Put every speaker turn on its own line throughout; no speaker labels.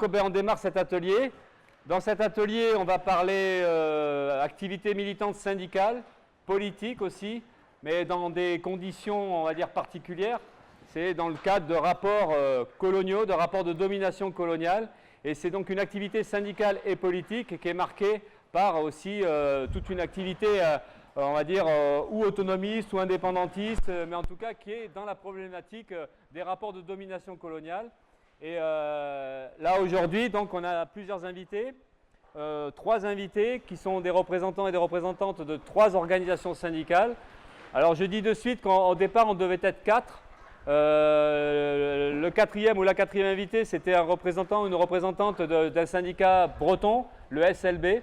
On démarre cet atelier. Dans cet atelier, on va parler euh, activité militante syndicale, politique aussi, mais dans des conditions, on va dire, particulières. C'est dans le cadre de rapports euh, coloniaux, de rapports de domination coloniale. Et c'est donc une activité syndicale et politique qui est marquée par aussi euh, toute une activité, on va dire, ou autonomiste ou indépendantiste, mais en tout cas qui est dans la problématique des rapports de domination coloniale. Et euh, là aujourd'hui, donc on a plusieurs invités, euh, trois invités qui sont des représentants et des représentantes de trois organisations syndicales. Alors je dis de suite qu'au départ on devait être quatre. Euh, le quatrième ou la quatrième invité, c'était un représentant ou une représentante d'un syndicat breton, le SLB,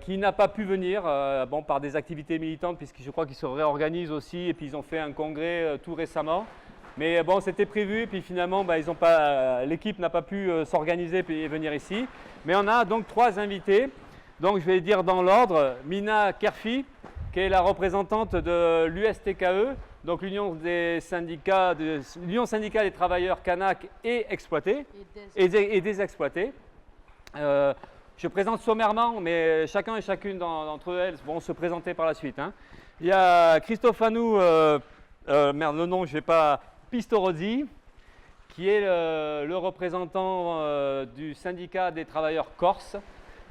qui n'a pas pu venir bon, par des activités militantes, puisque je crois qu'ils se réorganisent aussi, et puis ils ont fait un congrès tout récemment. Mais bon, c'était prévu, puis finalement, bah, l'équipe n'a pas pu euh, s'organiser et venir ici. Mais on a donc trois invités. Donc je vais dire dans l'ordre, Mina Kerfi, qui est la représentante de l'USTKE, donc l'Union des syndicats, l'Union syndicale des travailleurs Kanak et exploités, et des. Euh, je présente sommairement, mais chacun et chacune d'entre elles vont se présenter par la suite. Hein. Il y a Christophe Anou, euh, merde, le nom, je ne vais pas Pistorozzi, qui est le, représentant euh, du syndicat des travailleurs corses,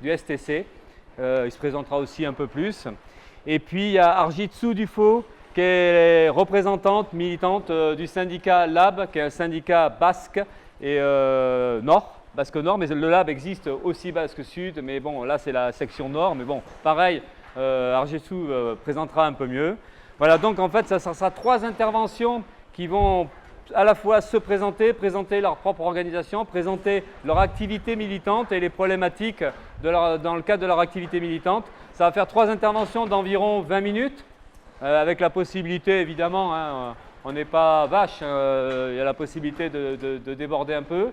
du STC. Euh, il se présentera aussi un peu plus. Et puis il y a Arjitsu Dufo, qui est représentante, militante euh, du syndicat LAB, qui est un syndicat basque et nord, basque nord, mais le LAB existe aussi basque sud, mais bon, là c'est la section nord, mais bon, pareil, Arjitsu présentera un peu mieux. Voilà, donc en fait, ça sera trois interventions qui vont à la fois se présenter, présenter leur propre organisation, présenter leur activité militante et les problématiques dans le cadre de leur activité militante. Ça va faire trois interventions d'environ 20 minutes, euh, avec la possibilité évidemment, hein, on n'est pas vache, euh, il y a la possibilité de, déborder un peu.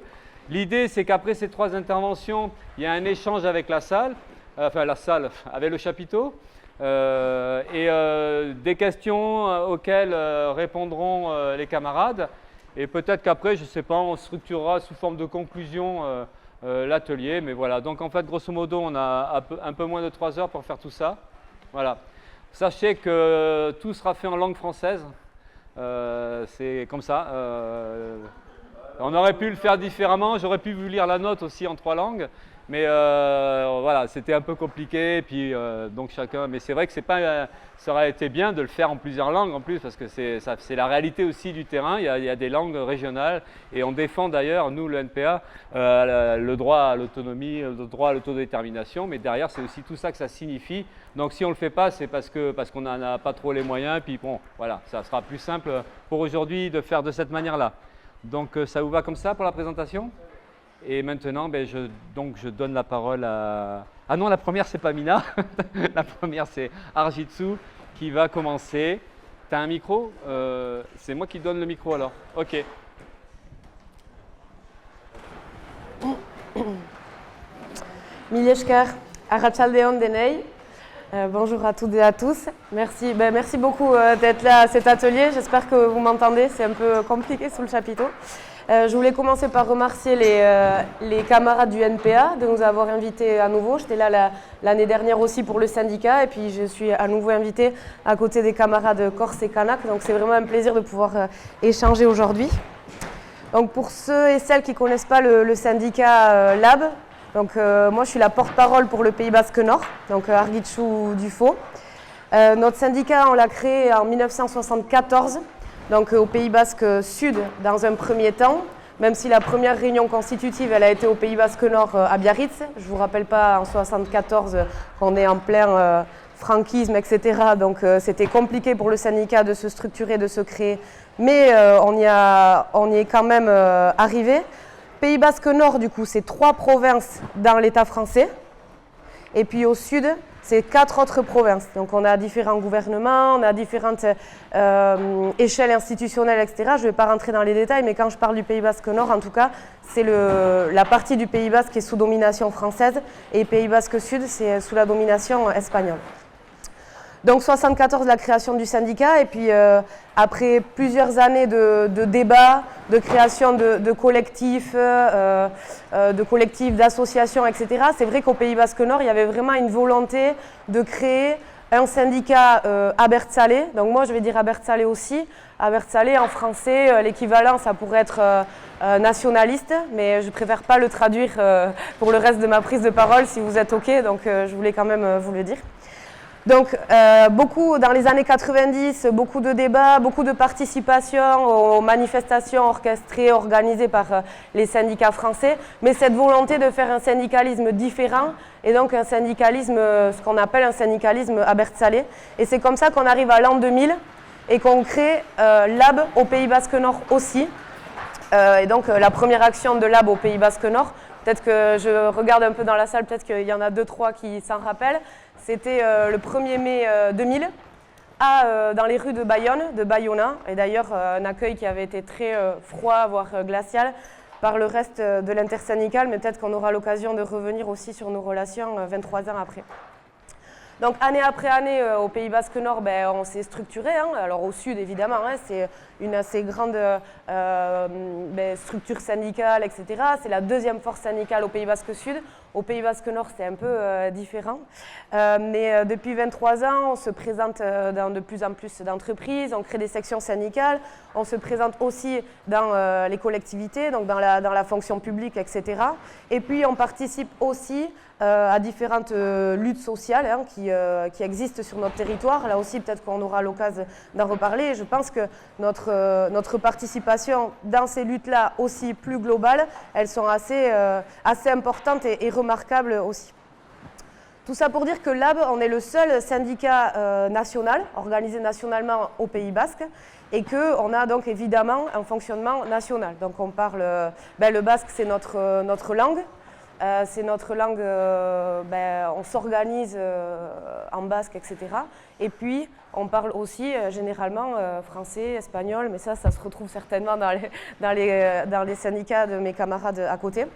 L'idée c'est qu'après ces trois interventions, il y a un échange avec la salle, euh, enfin la salle, avec le chapiteau. Euh, et euh, des questions euh, auxquelles répondront les camarades. Et peut-être qu'après, je ne sais pas, on structurera sous forme de conclusion l'atelier. Mais voilà, donc en fait, grosso modo, on a un peu, moins de trois heures pour faire tout ça. Voilà. Sachez que tout sera fait en langue française. c'est comme ça. on aurait pu le faire différemment. J'aurais pu vous lire la note aussi en trois langues. Mais euh, voilà, c'était un peu compliqué. Puis euh, donc chacun. Mais c'est vrai que pas. ça aurait été bien de le faire en plusieurs langues en plus parce que c'est la réalité aussi du terrain. Il y, a, des langues régionales et on défend d'ailleurs nous le NPA euh, le droit à l'autonomie, le droit à l'autodétermination. Mais derrière c'est aussi tout ça que ça signifie. Donc si on le fait pas, c'est parce parce qu'on n'en a pas trop les moyens. Puis bon, voilà, ça sera plus simple pour aujourd'hui de faire de cette manière-là. Donc ça vous va comme ça pour la présentation? Et maintenant, ben, je, donc, je donne la parole à... Ah non, la première, c'est pas Mina. la première, c'est Arjitsu qui va commencer. Tu as un micro? Euh, C'est moi qui donne le micro alors. Ok.
Mileshkar, Arachaldeon Denei. Euh, bonjour à toutes et à tous. Merci, ben, merci beaucoup euh, d'être là à cet atelier. J'espère que vous m'entendez. C'est un peu compliqué sous le chapiteau. Euh, je voulais commencer par remercier euh, les, camarades du NPA de nous avoir invités à nouveau. J'étais là l'année dernière aussi pour le syndicat et puis je suis à nouveau invitée à côté des camarades Corse et Kanak. Donc c'est vraiment un plaisir de pouvoir euh, échanger aujourd'hui. Donc pour ceux et celles qui ne connaissent pas le, syndicat LAB, donc moi je suis la porte-parole pour le Pays Basque Nord, donc Arguitchou Dufaux. notre syndicat on l'a créé en 1974 donc au Pays Basque Sud dans un premier temps, même si la première réunion constitutive elle a été au Pays Basque Nord euh, à Biarritz. Je ne vous rappelle pas en 1974 qu'on est en plein euh, franquisme, etc. Donc euh, c'était compliqué pour le syndicat de se structurer, de se créer, mais on, on y est quand même arrivé. Pays Basque Nord, du coup, c'est trois provinces dans l'État français. Et puis au sud, c'est quatre autres provinces. Donc on a différents gouvernements, on a différentes euh, échelles institutionnelles, etc. Je ne vais pas rentrer dans les détails, mais quand je parle du Pays Basque Nord, en tout cas, c'est la partie du Pays Basque qui est sous domination française, et Pays Basque Sud, c'est sous la domination espagnole. Donc 74, la création du syndicat, et puis euh, après plusieurs années de, débats, de création de, collectifs, euh, euh, de collectifs, d'associations, etc., c'est vrai qu'au Pays Basque Nord, il y avait vraiment une volonté de créer un syndicat à Bertsalé. Donc moi, je vais dire à Bertsalé aussi. À Bertsalé, en français, l'équivalent, ça pourrait être nationaliste, mais je préfère pas le traduire pour le reste de ma prise de parole si vous êtes OK, donc je voulais quand même vous le dire. Donc, euh, beaucoup dans les années 90, beaucoup de débats, beaucoup de participation aux manifestations orchestrées, organisées par euh, les syndicats français, mais cette volonté de faire un syndicalisme différent et donc un syndicalisme, euh, ce qu'on appelle un syndicalisme à Salé. Et c'est comme ça qu'on arrive à l'an 2000 et qu'on crée Lab au Pays Basque Nord aussi. et donc, la première action de Lab au Pays Basque Nord, peut-être que je regarde un peu dans la salle, peut-être qu'il y en a deux, trois qui s'en rappellent. C'était euh, le 1er mai 2000 euh, à, dans les rues de Bayonne, de Bayona, et d'ailleurs un accueil qui avait été très froid, voire glacial, par le reste de l'intersyndical, mais peut-être qu'on aura l'occasion de revenir aussi sur nos relations 23 ans après. Donc année après année, au Pays Basque Nord, ben, on s'est structuré. Hein. Alors au Sud, évidemment, hein, c'est une assez grande euh, ben, structure syndicale, etc. C'est la deuxième force syndicale au Pays Basque Sud. Au Pays Basque Nord, c'est un peu euh, différent. Euh, mais depuis 23 ans, on se présente dans de plus en plus d'entreprises, on crée des sections syndicales, on se présente aussi dans les collectivités, donc dans la, dans la fonction publique, etc. Et puis on participe aussi à différentes luttes sociales hein, qui, qui, existent sur notre territoire. Là aussi, peut-être qu'on aura l'occasion d'en reparler. Je pense que notre euh, notre, participation dans ces luttes-là aussi plus globales, elles sont assez, euh, assez importantes et, remarquables aussi. Tout ça pour dire que LAB, on est le seul syndicat euh, national, organisé nationalement au Pays Basque, et qu'on a donc évidemment un fonctionnement national. Donc on parle, ben, le basque c'est notre, notre langue, euh, c'est notre langue, euh, ben, on s'organise euh, en basque, etc. Et puis, on parle aussi généralement français, espagnol, mais ça, ça se retrouve certainement dans les syndicats de mes camarades à côté.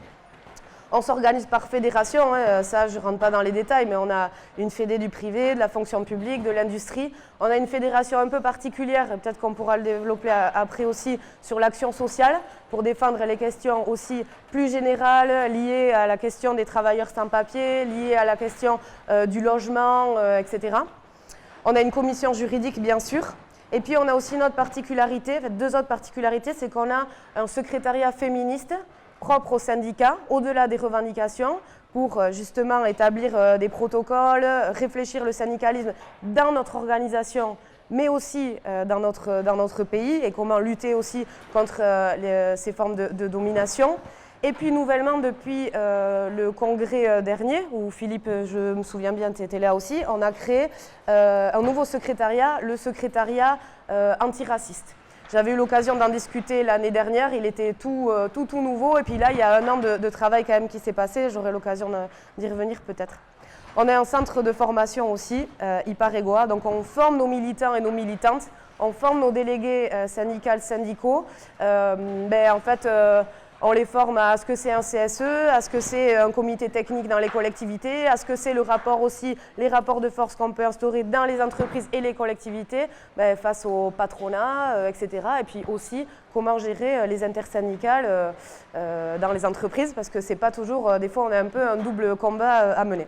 On s'organise par fédération, hein, ça je ne rentre pas dans les détails, mais on a une fédé du privé, de la fonction publique, de l'industrie. On a une fédération un peu particulière, peut-être qu'on pourra le développer après aussi sur l'action sociale, pour défendre les questions aussi plus générales liées à la question des travailleurs sans papier, liées à la question euh, du logement, euh, etc. On a une commission juridique, bien sûr. Et puis on a aussi une autre particularité, deux autres particularités, c'est qu'on a un secrétariat féministe propre aux syndicats, au-delà des revendications, pour euh, justement établir euh, des protocoles, réfléchir le syndicalisme dans notre organisation, mais aussi euh, dans, notre, dans notre pays, et comment lutter aussi contre ces formes de, domination. Et puis nouvellement, depuis le congrès dernier, où Philippe, je me souviens bien, tu étais là aussi, on a créé un nouveau secrétariat, le secrétariat antiraciste. J'avais eu l'occasion d'en discuter l'année dernière, il était tout, euh, tout, tout nouveau, et puis là, il y a un an de, travail quand même qui s'est passé, j'aurai l'occasion d'y revenir peut-être. On est un centre de formation aussi, euh, IPAREGOA, donc on forme nos militants et nos militantes, on forme nos délégués euh, syndicales, syndicaux. ben, en fait, on les forme à ce que c'est un CSE, à ce que c'est un comité technique dans les collectivités, à ce que c'est le rapport aussi, les rapports de force qu'on peut instaurer dans les entreprises et les collectivités ben, face au patronat, euh, etc. Et puis aussi comment gérer euh, les intersyndicales euh, dans les entreprises, parce que c'est pas toujours, des fois on a un peu un double combat à mener.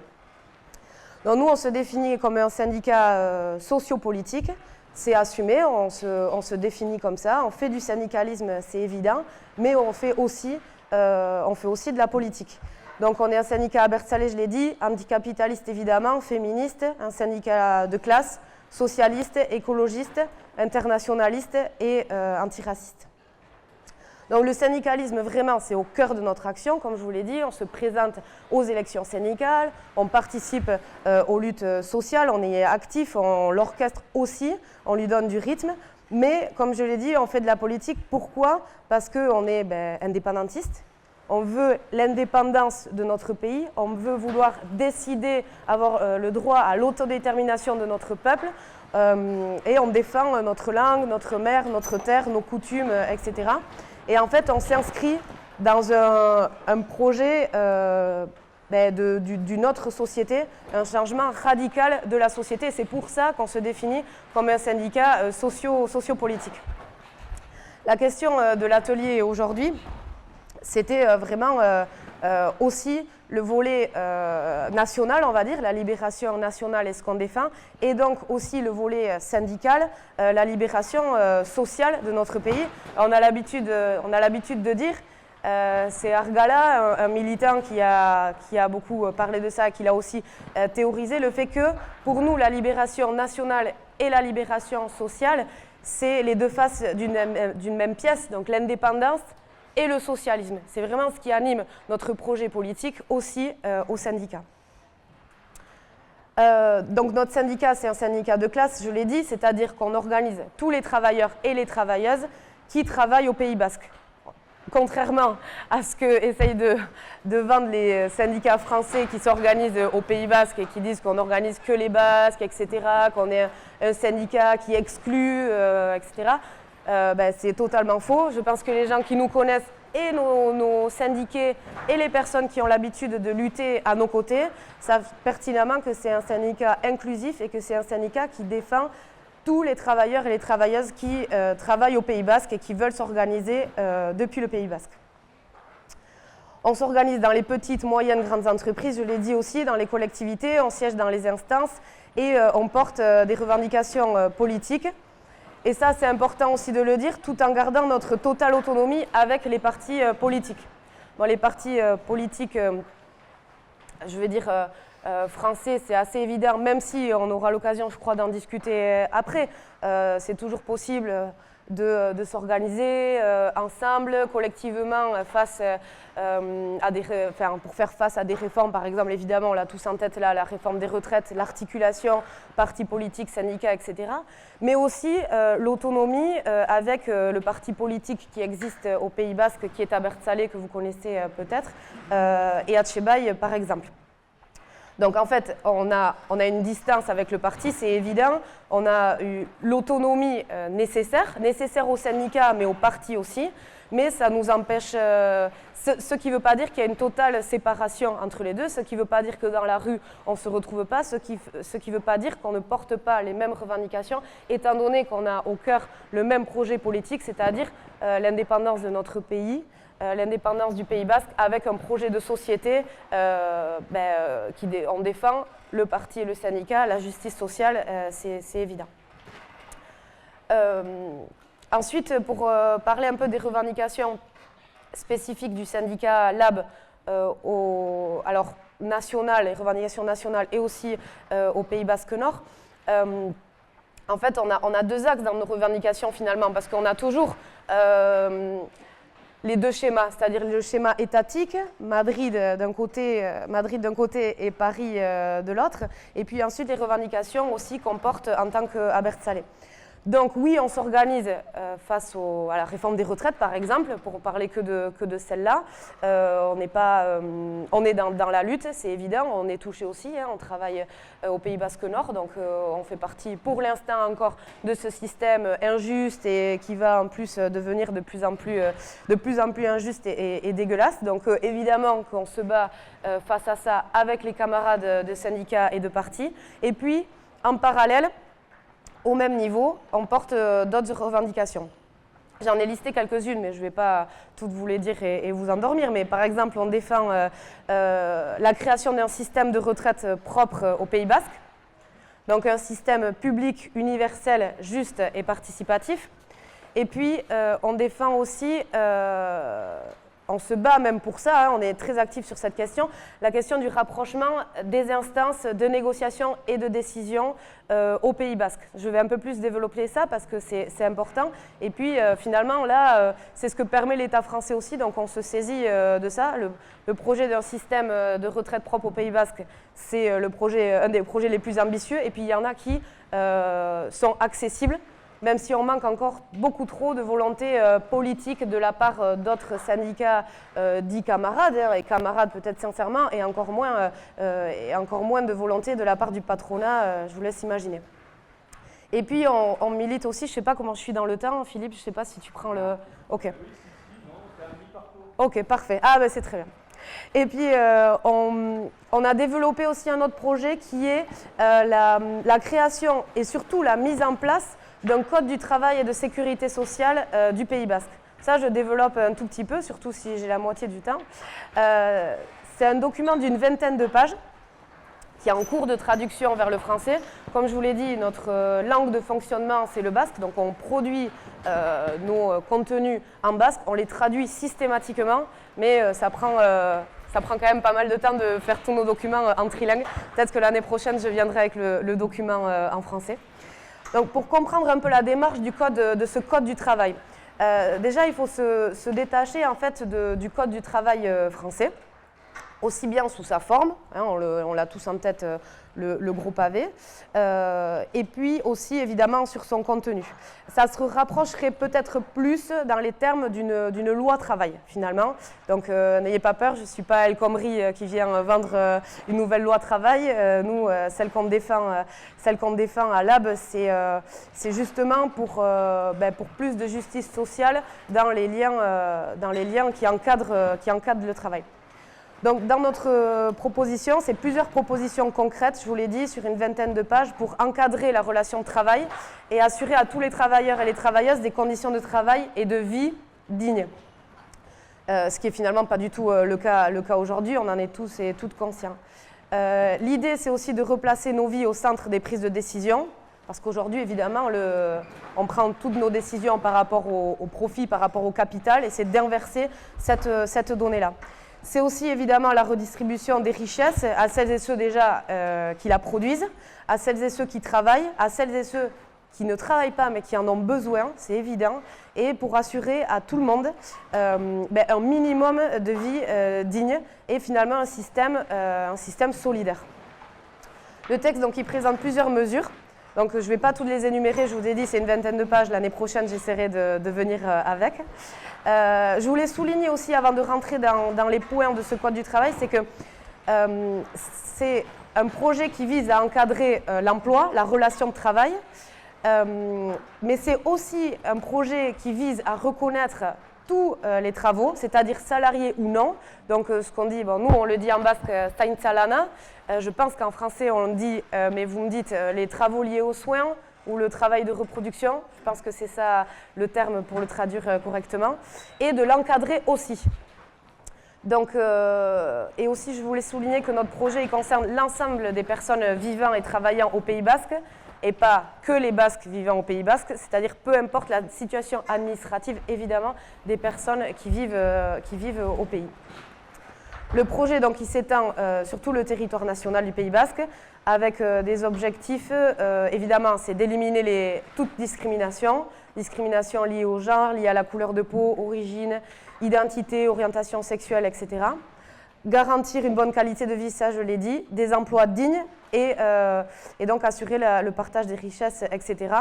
Donc nous, on se définit comme un syndicat sociopolitique c'est assumé, on se, définit comme ça, on fait du syndicalisme, c'est évident, mais on fait, aussi, euh, de la politique. Donc on est un syndicat à Bertsalé, je l'ai dit, anticapitaliste évidemment, féministe, un syndicat de classe, socialiste, écologiste, internationaliste et euh, antiraciste. Donc le syndicalisme, vraiment, c'est au cœur de notre action. Comme je vous l'ai dit, on se présente aux élections syndicales, on participe euh, aux luttes sociales, on est actif, on l'orchestre aussi, on lui donne du rythme. Mais comme je l'ai dit, on fait de la politique. Pourquoi? Parce qu'on est ben, indépendantiste. On veut l'indépendance de notre pays, on veut vouloir décider, avoir euh, le droit à l'autodétermination de notre peuple, euh, et on défend notre langue, notre mère, notre terre, nos coutumes, etc. Et en fait, on s'inscrit dans un, projet euh, ben, d'une autre société, un changement radical de la société. C'est pour ça qu'on se définit comme un syndicat euh, socio, sociopolitique. La question euh, de l'atelier aujourd'hui, c'était euh, aussi le volet national, on va dire, la libération nationale est ce qu'on défend, et donc aussi le volet syndical, la libération sociale de notre pays. On a l'habitude de dire euh, c'est Argala, un, militant qui a, qui a, beaucoup parlé de ça, qui l'a aussi euh, théorisé, le fait que pour nous, la libération nationale et la libération sociale, c'est les deux faces d'une même, pièce, donc l'indépendance et le socialisme. C'est vraiment ce qui anime notre projet politique aussi euh, au syndicat. donc notre syndicat, c'est un syndicat de classe, je l'ai dit, c'est-à-dire qu'on organise tous les travailleurs et les travailleuses qui travaillent au Pays Basque contrairement à ce que essayent de, vendre les syndicats français qui s'organisent au Pays Basque et qui disent qu'on n'organise que les Basques, etc., qu'on est un, syndicat qui exclut, euh, etc., euh, ben, c'est totalement faux. Je pense que les gens qui nous connaissent et nos, syndiqués et les personnes qui ont l'habitude de lutter à nos côtés savent pertinemment que c'est un syndicat inclusif et que c'est un syndicat qui défend tous les travailleurs et les travailleuses qui euh, travaillent au Pays Basque et qui veulent s'organiser euh, depuis le Pays Basque. On s'organise dans les petites, moyennes, grandes entreprises, je l'ai dit aussi, dans les collectivités, on siège dans les instances et on porte des revendications politiques. Et ça, c'est important aussi de le dire, tout en gardant notre totale autonomie avec les partis politiques. Bon, les partis politiques, je vais dire, euh, français, c'est assez évident, même si on aura l'occasion, je crois, d'en discuter après. Euh, c'est toujours possible de, s'organiser euh, ensemble, collectivement, à des, pour faire face à des réformes. Par exemple, évidemment, on l'a tous en tête là, la réforme des retraites, l'articulation, parti politique, syndicats, etc. Mais aussi l'autonomie avec le parti politique qui existe au Pays Basque, qui est à Bertsalé, que vous connaissez peut-être, et à Tchebaï, par exemple. Donc en fait, on a, on a une distance avec le parti, c'est évident. On a eu l'autonomie euh, nécessaire, nécessaire au syndicat, mais au parti aussi. Mais ça nous empêche, euh, ce, qui ne veut pas dire qu'il y a une totale séparation entre les deux, ce qui ne veut pas dire que dans la rue, on ne se retrouve pas, ce qui ne veut pas dire qu'on ne porte pas les mêmes revendications, étant donné qu'on a au cœur le même projet politique, c'est-à-dire euh, l'indépendance de notre pays, l'indépendance du Pays Basque avec un projet de société euh, ben, euh, qui défend le parti et le syndicat, la justice sociale, c'est évident. ensuite, pour parler un peu des revendications spécifiques du syndicat LAB, au, alors national, les revendications nationales et aussi au Pays Basque Nord, en fait, on a, on a, deux axes dans nos revendications finalement, parce qu'on a toujours les deux schémas, c'est-à-dire le schéma étatique, Madrid d'un côté, euh, Madrid d'un côté et Paris euh, de l'autre, et puis ensuite les revendications aussi qu'on porte en tant qu'Abert Salé. Donc oui, on s'organise euh, face à la réforme des retraites, par exemple, pour parler que de, celle-là. Euh, on, est pas, euh, on est dans, la lutte, c'est évident, on est touché aussi, hein. on travaille au Pays Basque Nord, donc on fait partie pour l'instant encore de ce système injuste et qui va en plus devenir de plus en plus, de plus, en plus injuste et, et dégueulasse. Donc évidemment qu'on se bat face à ça avec les camarades de syndicats et de partis. Et puis, en parallèle, au même niveau, on porte euh, d'autres revendications. J'en ai listé quelques-unes, mais je ne vais pas toutes vous les dire et, vous endormir. Mais par exemple, on défend euh, euh, la création d'un système de retraite propre au Pays Basque. Donc un système public, universel, juste et participatif. Et puis, on défend aussi on se bat même pour ça, hein, on est très actif sur cette question, la question du rapprochement des instances de négociation et de décision euh, au Pays Basque. Je vais un peu plus développer ça parce que c'est important. Et puis euh, finalement, là, euh, c'est ce que permet l'État français aussi, donc on se saisit de ça. Le, projet d'un système de retraite propre au Pays Basque, c'est un des projets les plus ambitieux. Et puis il y en a qui sont accessibles même si on manque encore beaucoup trop de volonté euh, politique de la part euh, d'autres syndicats euh, dits camarades, hein, et camarades peut-être sincèrement, et encore, moins, et encore moins de volonté de la part du patronat, je vous laisse imaginer. Et puis on, milite aussi, je ne sais pas comment je suis dans le temps, Philippe, je ne sais pas si tu prends le... Ok. Ok, parfait. Ah ben c'est très bien. Et puis, on, a développé aussi un autre projet qui est la, création et surtout la mise en place d'un code du travail et de sécurité sociale du Pays Basque. Ça, je développe un tout petit peu, surtout si j'ai la moitié du temps. C'est un document d'une vingtaine de pages qui est en cours de traduction vers le français. Comme je vous l'ai dit, notre euh, langue de fonctionnement, c'est le basque, donc on produit euh, nos euh, contenus en basque, on les traduit systématiquement, mais ça, prend, ça prend quand même pas mal de temps de faire tous nos documents en trilingue. Peut-être que l'année prochaine, je viendrai avec le, document en français. Donc pour comprendre un peu la démarche du code, de ce code du travail, déjà il faut se, détacher en fait du code du travail français aussi bien sous sa forme, hein, on l'a tous en tête, euh, le, gros pavé, euh, et puis aussi évidemment sur son contenu. Ça se rapprocherait peut-être plus dans les termes d'une loi travail finalement. Donc euh, n'ayez pas peur, je ne suis pas El Khomri qui vient vendre une nouvelle loi travail. nous, celle qu'on défend, celle qu'on défend à Lab, c'est justement pour, ben, pour plus de justice sociale dans les liens, dans les liens qui encadrent le travail. Donc, dans notre euh, proposition, c'est plusieurs propositions concrètes, je vous l'ai dit, sur une vingtaine de pages pour encadrer la relation de travail et assurer à tous les travailleurs et les travailleuses des conditions de travail et de vie dignes. Euh, ce qui est finalement pas du tout euh, le cas, aujourd'hui, on en est tous et toutes conscients. L'idée, c'est aussi de replacer nos vies au centre des prises de décision, parce qu'aujourd'hui, évidemment, on prend toutes nos décisions par rapport au, au profit, par rapport au capital, et c'est d'inverser cette, cette donnée-là. C'est aussi évidemment la redistribution des richesses à celles et ceux déjà euh, qui la produisent, à celles et ceux qui travaillent, à celles et ceux qui ne travaillent pas mais qui en ont besoin, c'est évident, et pour assurer à tout le monde euh, ben, un minimum de vie euh, digne et finalement un système, solidaire. Le texte présente plusieurs mesures. Donc je ne vais pas toutes les énumérer, je vous ai dit c'est une vingtaine de pages, l'année prochaine j'essaierai de, venir avec. Euh, je voulais souligner aussi, avant de rentrer dans, les points de ce Code du travail, c'est que euh, c'est un projet qui vise à encadrer euh, l'emploi, la relation de travail, mais c'est aussi un projet qui vise à reconnaître tous les travaux, c'est-à-dire salariés ou non. Donc ce qu'on dit, bon, nous on le dit en basque Stein Salana, je pense qu'en français on dit, mais vous me dites les travaux liés aux soins, ou le travail de reproduction, je pense que c'est ça le terme pour le traduire euh, correctement, et de l'encadrer aussi. Donc, euh, et aussi, je voulais souligner que notre projet concerne l'ensemble des personnes vivant et travaillant au Pays Basque, et pas que les Basques vivant au Pays Basque, c'est-à-dire peu importe la situation administrative, évidemment, des personnes qui vivent, euh, au pays. Le projet donc, s'étend sur tout le territoire national du Pays Basque, avec euh, des objectifs, euh, évidemment, c'est d'éliminer toute discrimination, discrimination liée au genre, liée à la couleur de peau, origine, identité, orientation sexuelle, etc. Garantir une bonne qualité de vie, ça je l'ai dit, des emplois dignes et, euh, donc assurer le partage des richesses, etc.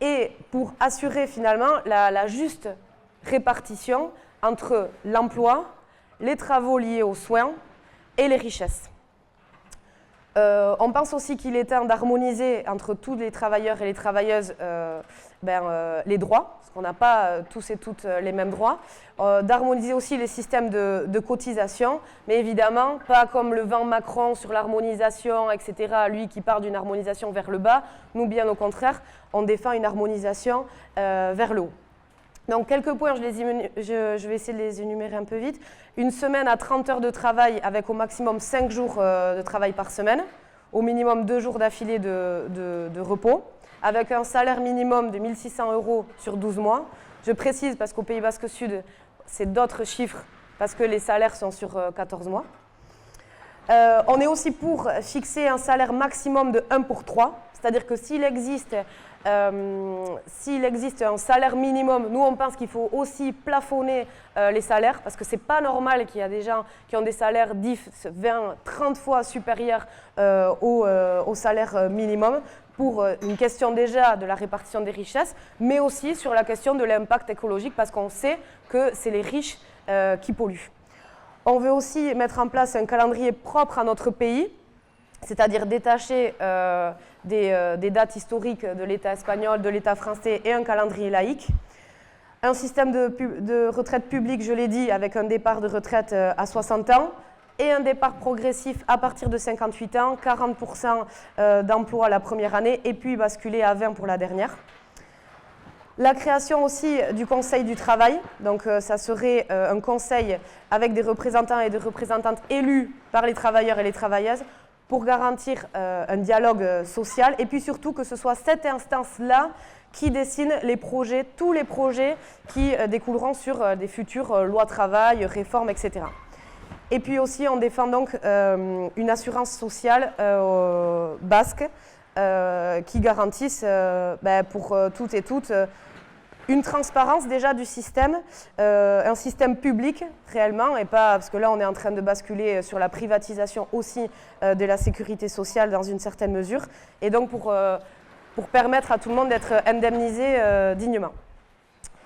Et pour assurer finalement la juste répartition entre l'emploi, les travaux liés aux soins et les richesses. Euh, on pense aussi qu'il est temps d'harmoniser entre tous les travailleurs et les travailleuses euh, ben, euh, les droits, parce qu'on n'a pas tous et toutes les mêmes droits. d'harmoniser aussi les systèmes de, de, cotisation, mais évidemment pas comme le vent Macron sur l'harmonisation, etc., lui qui part d'une harmonisation vers le bas. Nous, bien au contraire, on défend une harmonisation vers le haut. Donc quelques points, je, vais essayer de les énumérer un peu vite. Une semaine à 30 heures de travail avec au maximum 5 jours euh, de travail par semaine, au minimum 2 jours d'affilée de, repos, avec un salaire minimum de 1600 euros sur 12 mois. Je précise parce qu'au Pays Basque Sud, c'est d'autres chiffres parce que les salaires sont sur 14 euh, mois. Euh, on est aussi pour fixer un salaire maximum de 1 pour 3, c'est-à-dire que s'il existe euh, s'il existe un salaire minimum, nous on pense qu'il faut aussi plafonner euh, les salaires parce que c'est pas normal qu'il y a des gens qui ont des salaires 10, 20, 30 fois supérieurs euh, au, au, salaire minimum pour une question déjà de la répartition des richesses, mais aussi sur la question de l'impact écologique parce qu'on sait que c'est les riches qui polluent. On veut aussi mettre en place un calendrier propre à notre pays c'est-à-dire détacher euh, euh, des, dates historiques de l'État espagnol, de l'État français et un calendrier laïque. Un système de, retraite publique, je l'ai dit, avec un départ de retraite à 60 ans et un départ progressif à partir de 58 ans, 40% d'emploi la première année et puis basculer à 20 pour la dernière. La création aussi du Conseil du travail, donc euh, ça serait euh, un conseil avec des représentants et des représentantes élus par les travailleurs et les travailleuses pour garantir euh, un dialogue social et puis surtout que ce soit cette instance-là qui dessine les projets, tous les projets qui découleront sur des futures lois travail, réformes, etc. Et puis aussi on défend donc une assurance sociale basque qui garantisse ben, pour toutes et toutes une transparence déjà du système, euh, un système public réellement, et pas parce que là on est en train de basculer sur la privatisation aussi euh, de la sécurité sociale dans une certaine mesure, et donc euh, pour permettre à tout le monde d'être indemnisé dignement.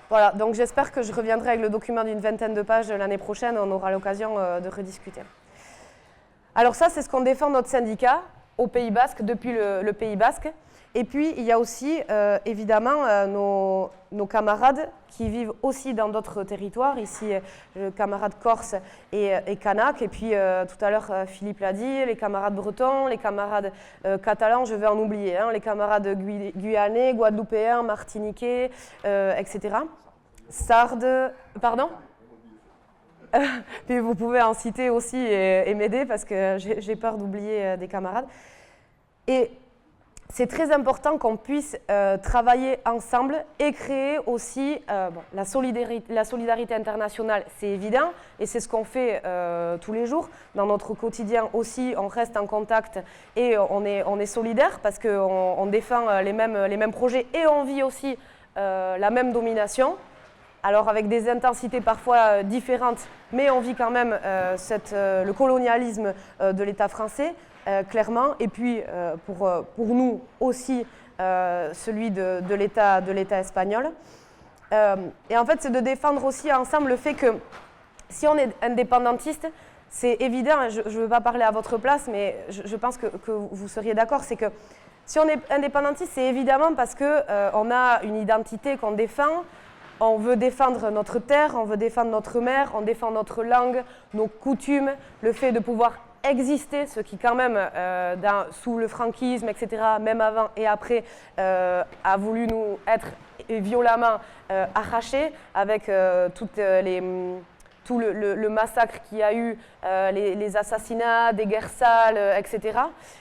Voilà, donc j'espère que je reviendrai avec le document d'une vingtaine de pages l'année prochaine, on aura l'occasion de rediscuter. Alors ça, c'est ce qu'on défend notre syndicat au Pays Basque, depuis le Pays Basque. Et puis, il y a aussi, euh, évidemment, euh, nos, camarades qui vivent aussi dans d'autres territoires. Ici, euh, le camarade corse et, et kanak. Et puis, tout à l'heure, Philippe l'a dit, les camarades bretons, les camarades catalans, je vais en oublier, hein, les camarades guyanais, guadeloupéens, martiniquais, etc. Sardes, pardon? Puis vous pouvez en citer aussi et, et m'aider parce que j'ai peur d'oublier des camarades. Et c'est très important qu'on puisse euh, travailler ensemble et créer aussi euh, la, solidarité, internationale, c'est évident, et c'est ce qu'on fait euh, tous les jours. Dans notre quotidien aussi, on reste en contact et on est, solidaire parce qu'on on défend les mêmes projets et on vit aussi la même domination. Alors avec des intensités parfois différentes, mais on vit quand même le colonialisme de l'État français. Euh, clairement, et puis euh, pour, euh, pour nous aussi celui de, de l'État espagnol. et en fait, c'est de défendre aussi ensemble le fait que si on est indépendantiste, c'est évident, je ne veux pas parler à votre place, mais je, pense que, que, vous seriez d'accord, c'est que si on est indépendantiste, c'est évidemment parce qu'on on a une identité qu'on défend, on veut défendre notre terre, on veut défendre notre mère, on défend notre langue, nos coutumes, le fait de pouvoir exister, ce qui quand même, euh, sous le franquisme, etc., même avant et après, euh, a voulu nous être violemment euh, arraché avec toutes les, tout le, massacre qu'il y a eu, les, assassinats, des guerres sales, etc.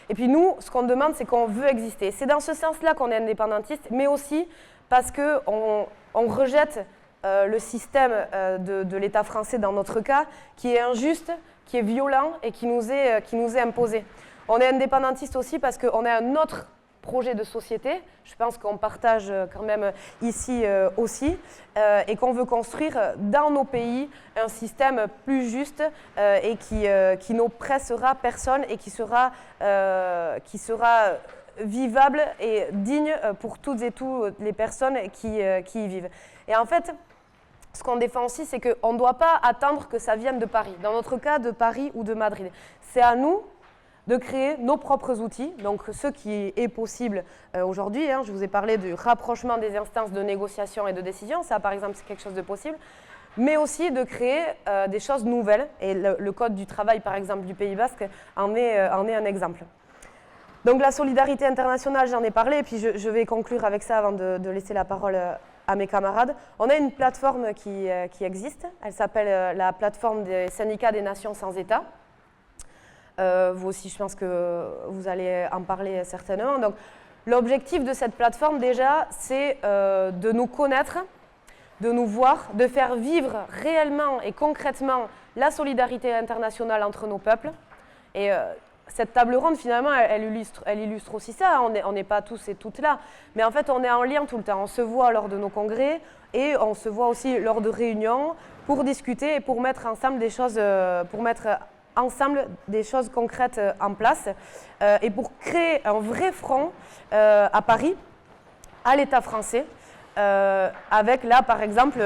Et puis nous, ce qu'on demande, c'est qu'on veut exister. C'est dans ce sens-là qu'on est indépendantiste, mais aussi parce qu'on on rejette le système de l'État français dans notre cas, qui est injuste, qui est violent et qui nous est, euh, qui nous est imposé. On est indépendantiste aussi parce qu'on a un autre projet de société, je pense qu'on partage euh, quand même ici euh, aussi, et qu'on veut construire dans nos pays un système plus juste et qui, qui n'oppressera personne et qui sera, qui sera vivable et digne pour toutes et toutes les personnes qui, qui y vivent. Et en fait, ce qu'on défend aussi, c'est qu'on ne doit pas attendre que ça vienne de Paris. Dans notre cas, de Paris ou de Madrid. C'est à nous de créer nos propres outils, donc ce qui est possible euh, aujourd'hui. Hein. je vous ai parlé du rapprochement des instances de négociation et de décision, ça par exemple c'est quelque chose de possible, mais aussi de créer euh, des choses nouvelles, et le, Code du travail par exemple du Pays Basque en est, euh, un exemple. Donc la solidarité internationale, j'en ai parlé, et puis je, vais conclure avec ça avant de laisser la parole à mes camarades. On a une plateforme qui, euh, qui existe, elle s'appelle euh, la plateforme des syndicats des nations sans État. Euh, vous aussi, je pense que vous allez en parler certainement. Donc, l'objectif de cette plateforme, déjà, c'est de nous connaître, de nous voir, de faire vivre réellement et concrètement la solidarité internationale entre nos peuples. Et cette table ronde, finalement, elle, illustre, aussi ça. On n'est pas tous et toutes là. Mais en fait, on est en lien tout le temps. On se voit lors de nos congrès et on se voit aussi lors de réunions pour discuter et pour mettre ensemble des choses, euh, pour mettre ensemble des choses concrètes euh, en place euh, et pour créer un vrai front à Paris, à l'État français, avec là, par exemple,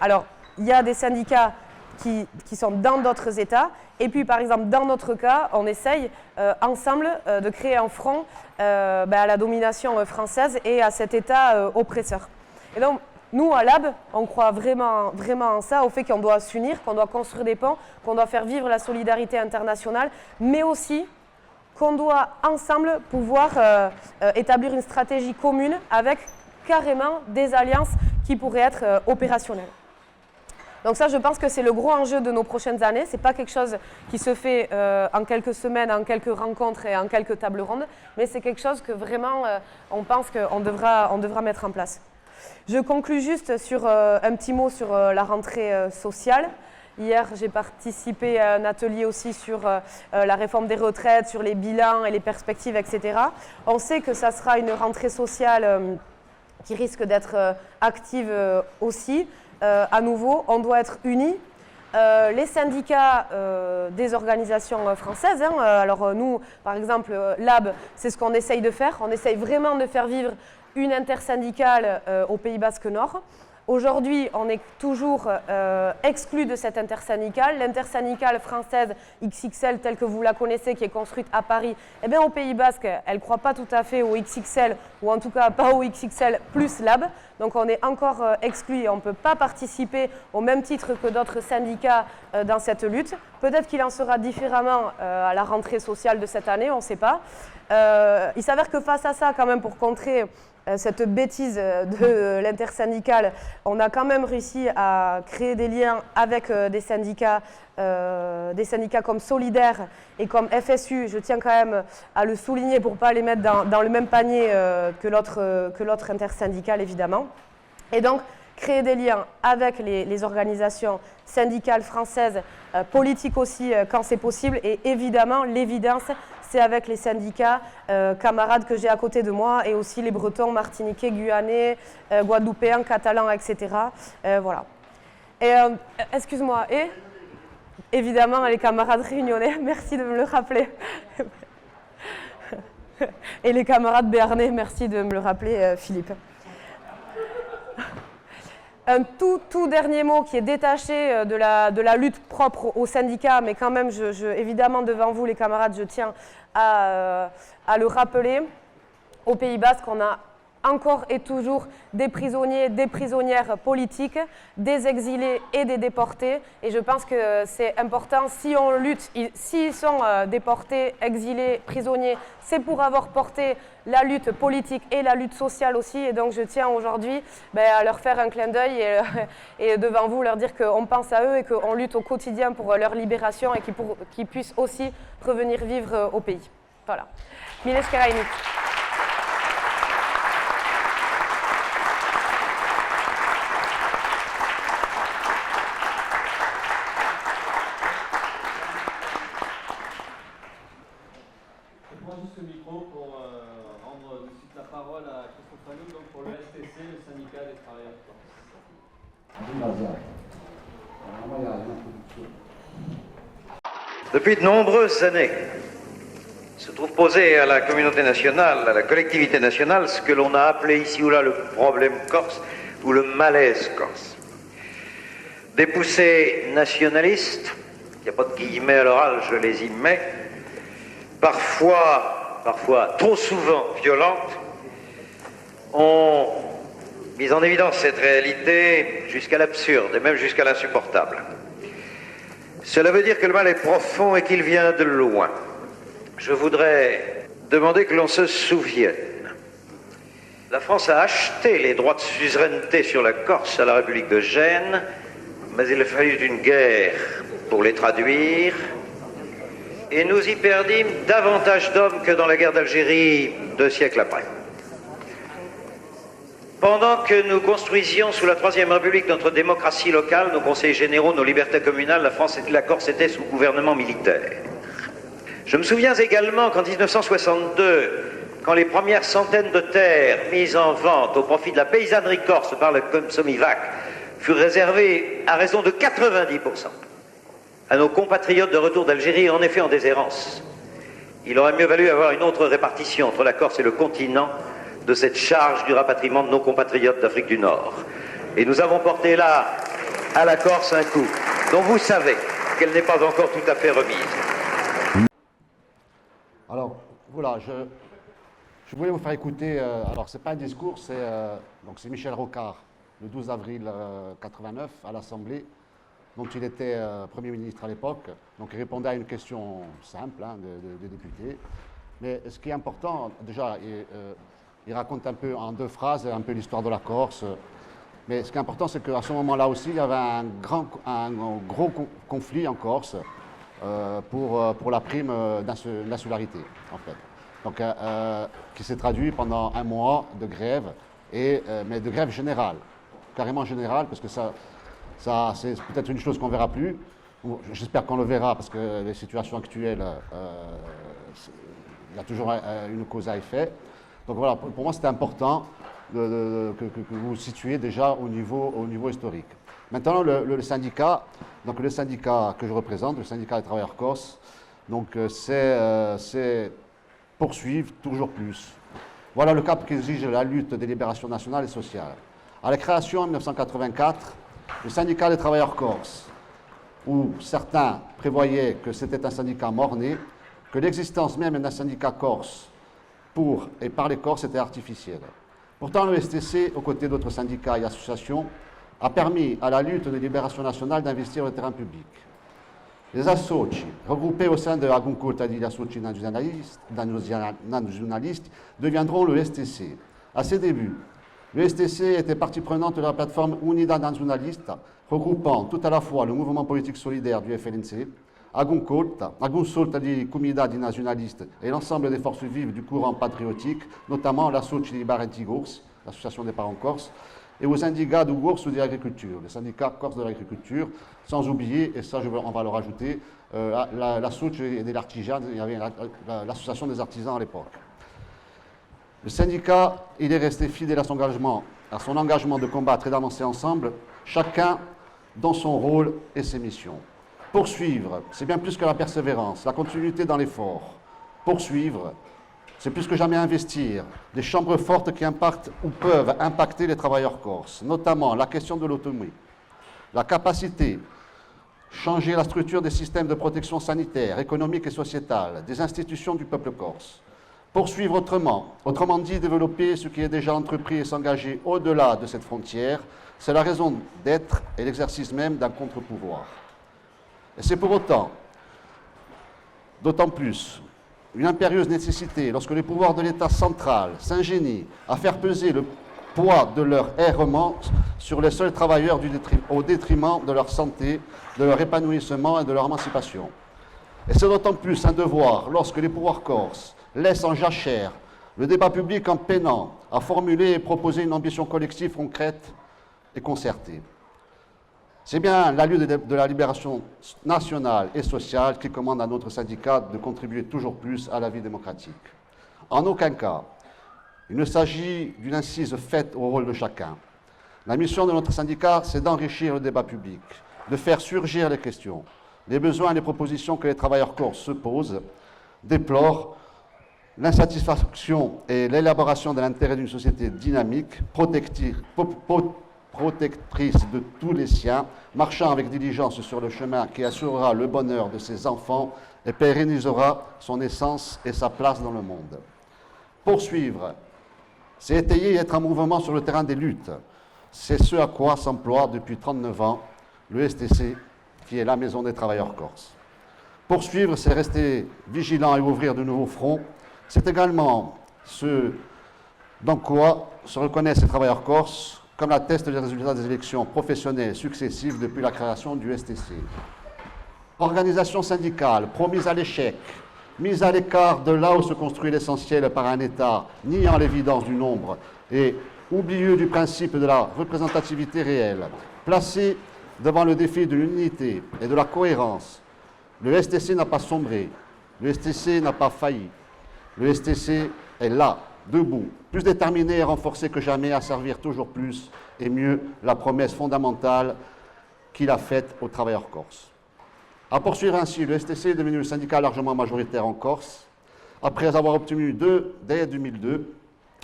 alors, il y a des syndicats qui, sont dans d'autres États. Et puis, par exemple, dans notre cas, on essaye euh, ensemble euh, de créer un front euh, ben, à la domination française et à cet État oppresseur. Et donc, nous, à Lab, on croit vraiment, vraiment en ça, au fait qu'on doit s'unir, qu'on doit construire des ponts, qu'on doit faire vivre la solidarité internationale, mais aussi qu'on doit ensemble pouvoir établir une stratégie commune avec carrément des alliances qui pourraient être opérationnelles. Donc ça, je pense que c'est le gros enjeu de nos prochaines années. Ce n'est pas quelque chose qui se fait en quelques semaines, en quelques rencontres et en quelques tables rondes, mais c'est quelque chose que vraiment, on pense qu'on devra, mettre en place. Je conclus juste sur un petit mot sur la rentrée sociale. Hier, j'ai participé à un atelier aussi sur euh, euh, la réforme des retraites, sur les bilans et les perspectives, etc. On sait que ça sera une rentrée sociale euh, qui risque d'être active aussi. À nouveau, on doit être unis. les syndicats des organisations françaises, hein, alors nous, par exemple, Lab, c'est ce qu'on essaye de faire. On essaye vraiment de faire vivre une intersyndicale au Pays Basque Nord. Aujourd'hui, on est toujours euh, exclu de cette intersyndicale. L'intersyndicale française XXL, telle que vous la connaissez, qui est construite à Paris, eh bien, au Pays Basque, elle ne croit pas tout à fait au XXL, ou en tout cas pas au XXL plus Lab. Donc on est encore euh, exclu et on ne peut pas participer au même titre que d'autres syndicats euh, dans cette lutte. Peut-être qu'il en sera différemment à la rentrée sociale de cette année, on ne sait pas. il s'avère que face à ça, quand même, pour contrer euh, cette bêtise de l'intersyndicale, on a quand même réussi à créer des liens avec euh, des syndicats, euh, des syndicats comme Solidaire et comme FSU. Je tiens quand même à le souligner pour ne pas les mettre dans, le même panier que l'autre intersyndicale, évidemment. Et donc, créer des liens avec les, organisations syndicales françaises, politiques aussi, quand c'est possible. Et évidemment, l'évidence, c'est avec les syndicats, euh, camarades que j'ai à côté de moi, et aussi les Bretons, Martiniquais, Guyanais, euh, Guadeloupéens, Catalans, etc. Euh, voilà. Et excuse-moi, et évidemment les camarades réunionnais, merci de me le rappeler. et les camarades béarnais, merci de me le rappeler, Philippe un tout, tout dernier mot qui est détaché euh, de la, lutte propre aux syndicats, mais quand même, évidemment, devant vous, les camarades, je tiens à, euh, à le rappeler. Au Pays Basque, on a encore et toujours des prisonniers, des prisonnières politiques, des exilés et des déportés. Et je pense que c'est important, si on lutte, s'ils sont euh, déportés, exilés, prisonniers, c'est pour avoir porté la lutte politique et la lutte sociale aussi. Et donc je tiens aujourd'hui ben, à leur faire un clin d'œil et, devant vous leur dire qu'on pense à eux et qu'on lutte au quotidien pour leur libération et qu'ils puissent aussi revenir vivre euh, au pays. Voilà. Miles
Depuis de nombreuses années, se trouve posé à la communauté nationale, à la collectivité nationale, ce que l'on a appelé ici ou là le problème corse ou le malaise corse. Des poussées nationalistes, il n'y a pas de guillemets à l'oral, je les y mets, parfois, parfois trop souvent violentes, ont mis en évidence cette réalité jusqu'à l'absurde et même jusqu'à l'insupportable. Cela veut dire que le mal est profond et qu'il vient de loin. Je voudrais demander que l'on se souvienne. La France a acheté les droits de suzeraineté sur la Corse à la République de Gênes, mais il a fallu une guerre pour les traduire, et nous y perdîmes davantage d'hommes que dans la guerre d'Algérie deux siècles après. Pendant que nous construisions sous la Troisième République notre démocratie locale, nos conseils généraux, nos libertés communales, la Corse étaient sous gouvernement militaire. Je me souviens également qu'en 1962, quand les premières centaines de terres mises en vente au profit de la paysannerie corse par le Comsomivac furent réservées à raison de 90% à nos compatriotes de retour d'Algérie, en effet en déshérence, il aurait mieux valu avoir une autre répartition entre la Corse et le continent de cette charge du rapatriement de nos compatriotes d'Afrique du Nord. Et nous avons porté là à la Corse un coup dont vous savez qu'elle n'est pas encore tout à fait remise.
Alors, voilà, je, voulais vous faire écouter, euh, alors c'est pas un discours, c'est euh, Michel Rocard le 12 avril 1989 à l'Assemblée, dont il était Premier ministre à l'époque. Donc il répondait à une question simple hein, des députés. Mais ce qui est important, déjà, il, raconte un peu en deux phrases un peu l'histoire de la Corse. Mais ce qui est important, c'est qu'à ce moment-là aussi, il y avait un, grand, un gros conflit en Corse pour, pour la prime d'insularité, en fait donc, euh, euh, qui s'est traduit pendant un mois de grève, et, euh, mais de grève générale, carrément générale, parce que ça, ça c'est peut-être une chose qu'on ne verra plus. J'espère qu'on le verra, parce que les situations actuelles, il y a toujours une cause à effet. Donc voilà, pour moi, c'était important que, vous vous situiez déjà au niveau, au niveau historique. Maintenant, le, syndicat, donc le syndicat que je représente, le syndicat des travailleurs corses, donc c'est poursuivre toujours plus. Voilà le cap qu'exige la lutte des libérations nationales et sociales. À la création en 1984, le syndicat des travailleurs corses, où certains prévoyaient que c'était un syndicat mort-né, que l'existence même d'un syndicat corse pour et par les Corses était artificielle. Pourtant, le STC, aux côtés d'autres syndicats et associations, a permis à la lutte des libérations nationales d'investir le terrain public. Les associ, regroupés au sein de la Gunculta di associ nationalistes, deviendront le STC. À ses débuts, le STC était partie prenante de la plateforme Unida Nazionalista, regroupant tout à la fois le mouvement politique solidaire du FLNC, Aguncolta, Agunsolta di Comunidadi Nazionaliste et l'ensemble des forces vives du courant patriotique, notamment l'Associ di Barentigos, l'association des parents corses, et aux syndicats de bourse de l'agriculture, les syndicats corse de l'agriculture, sans oublier, et ça on va le rajouter, euh, la, des artisans, il y avait l'association des artisans à l'époque. Le syndicat, il est resté fidèle à son engagement, à son engagement de combattre et d'avancer ensemble, chacun dans son rôle et ses missions. Poursuivre, c'est bien plus que la persévérance, la continuité dans l'effort. Poursuivre, c'est plus que jamais investir des chambres fortes qui impactent ou peuvent impacter les travailleurs corses, notamment la question de l'autonomie, la capacité, changer la structure des systèmes de protection sanitaire, économique et sociétale, des institutions du peuple corse. Poursuivre autrement, autrement dit développer ce qui est déjà entrepris et s'engager au-delà de cette frontière, c'est la raison d'être et l'exercice même d'un contre-pouvoir. Et c'est pour autant, d'autant plus, une impérieuse nécessité lorsque les pouvoirs de l'État central s'ingénient à faire peser le poids de leur errement sur les seuls travailleurs au détriment de leur santé, de leur épanouissement et de leur émancipation. Et c'est d'autant plus un devoir lorsque les pouvoirs corses laissent en jachère le débat public en peinant à formuler et proposer une ambition collective concrète et concertée. C'est bien la de la libération nationale et sociale qui commande à notre syndicat de contribuer toujours plus à la vie démocratique. En aucun cas, il ne s'agit d'une incise faite au rôle de chacun. La mission de notre syndicat, c'est d'enrichir le débat public, de faire surgir les questions, les besoins et les propositions que les travailleurs corps se posent, déplorent l'insatisfaction et l'élaboration de l'intérêt d'une société dynamique, protective, protectrice de tous les siens, marchant avec diligence sur le chemin qui assurera le bonheur de ses enfants et pérennisera son essence et sa place dans le monde. Poursuivre, c'est étayer et être en mouvement sur le terrain des luttes. C'est ce à quoi s'emploie depuis 39 ans le STC, qui est la Maison des travailleurs corses. Poursuivre, c'est rester vigilant et ouvrir de nouveaux fronts. C'est également ce dans quoi se reconnaissent les travailleurs corses comme l'attestent les résultats des élections professionnelles successives depuis la création du STC. Organisation syndicale promise à l'échec, mise à l'écart de là où se construit l'essentiel par un État, niant l'évidence du nombre et oublieux du principe de la représentativité réelle, placée devant le défi de l'unité et de la cohérence, le STC n'a pas sombré, le STC n'a pas failli, le STC est là, debout, plus déterminé et renforcé que jamais à servir toujours plus et mieux la promesse fondamentale qu'il a faite aux travailleurs corses. À poursuivre ainsi, le STC est devenu le syndicat largement majoritaire en Corse, après avoir obtenu dès 2002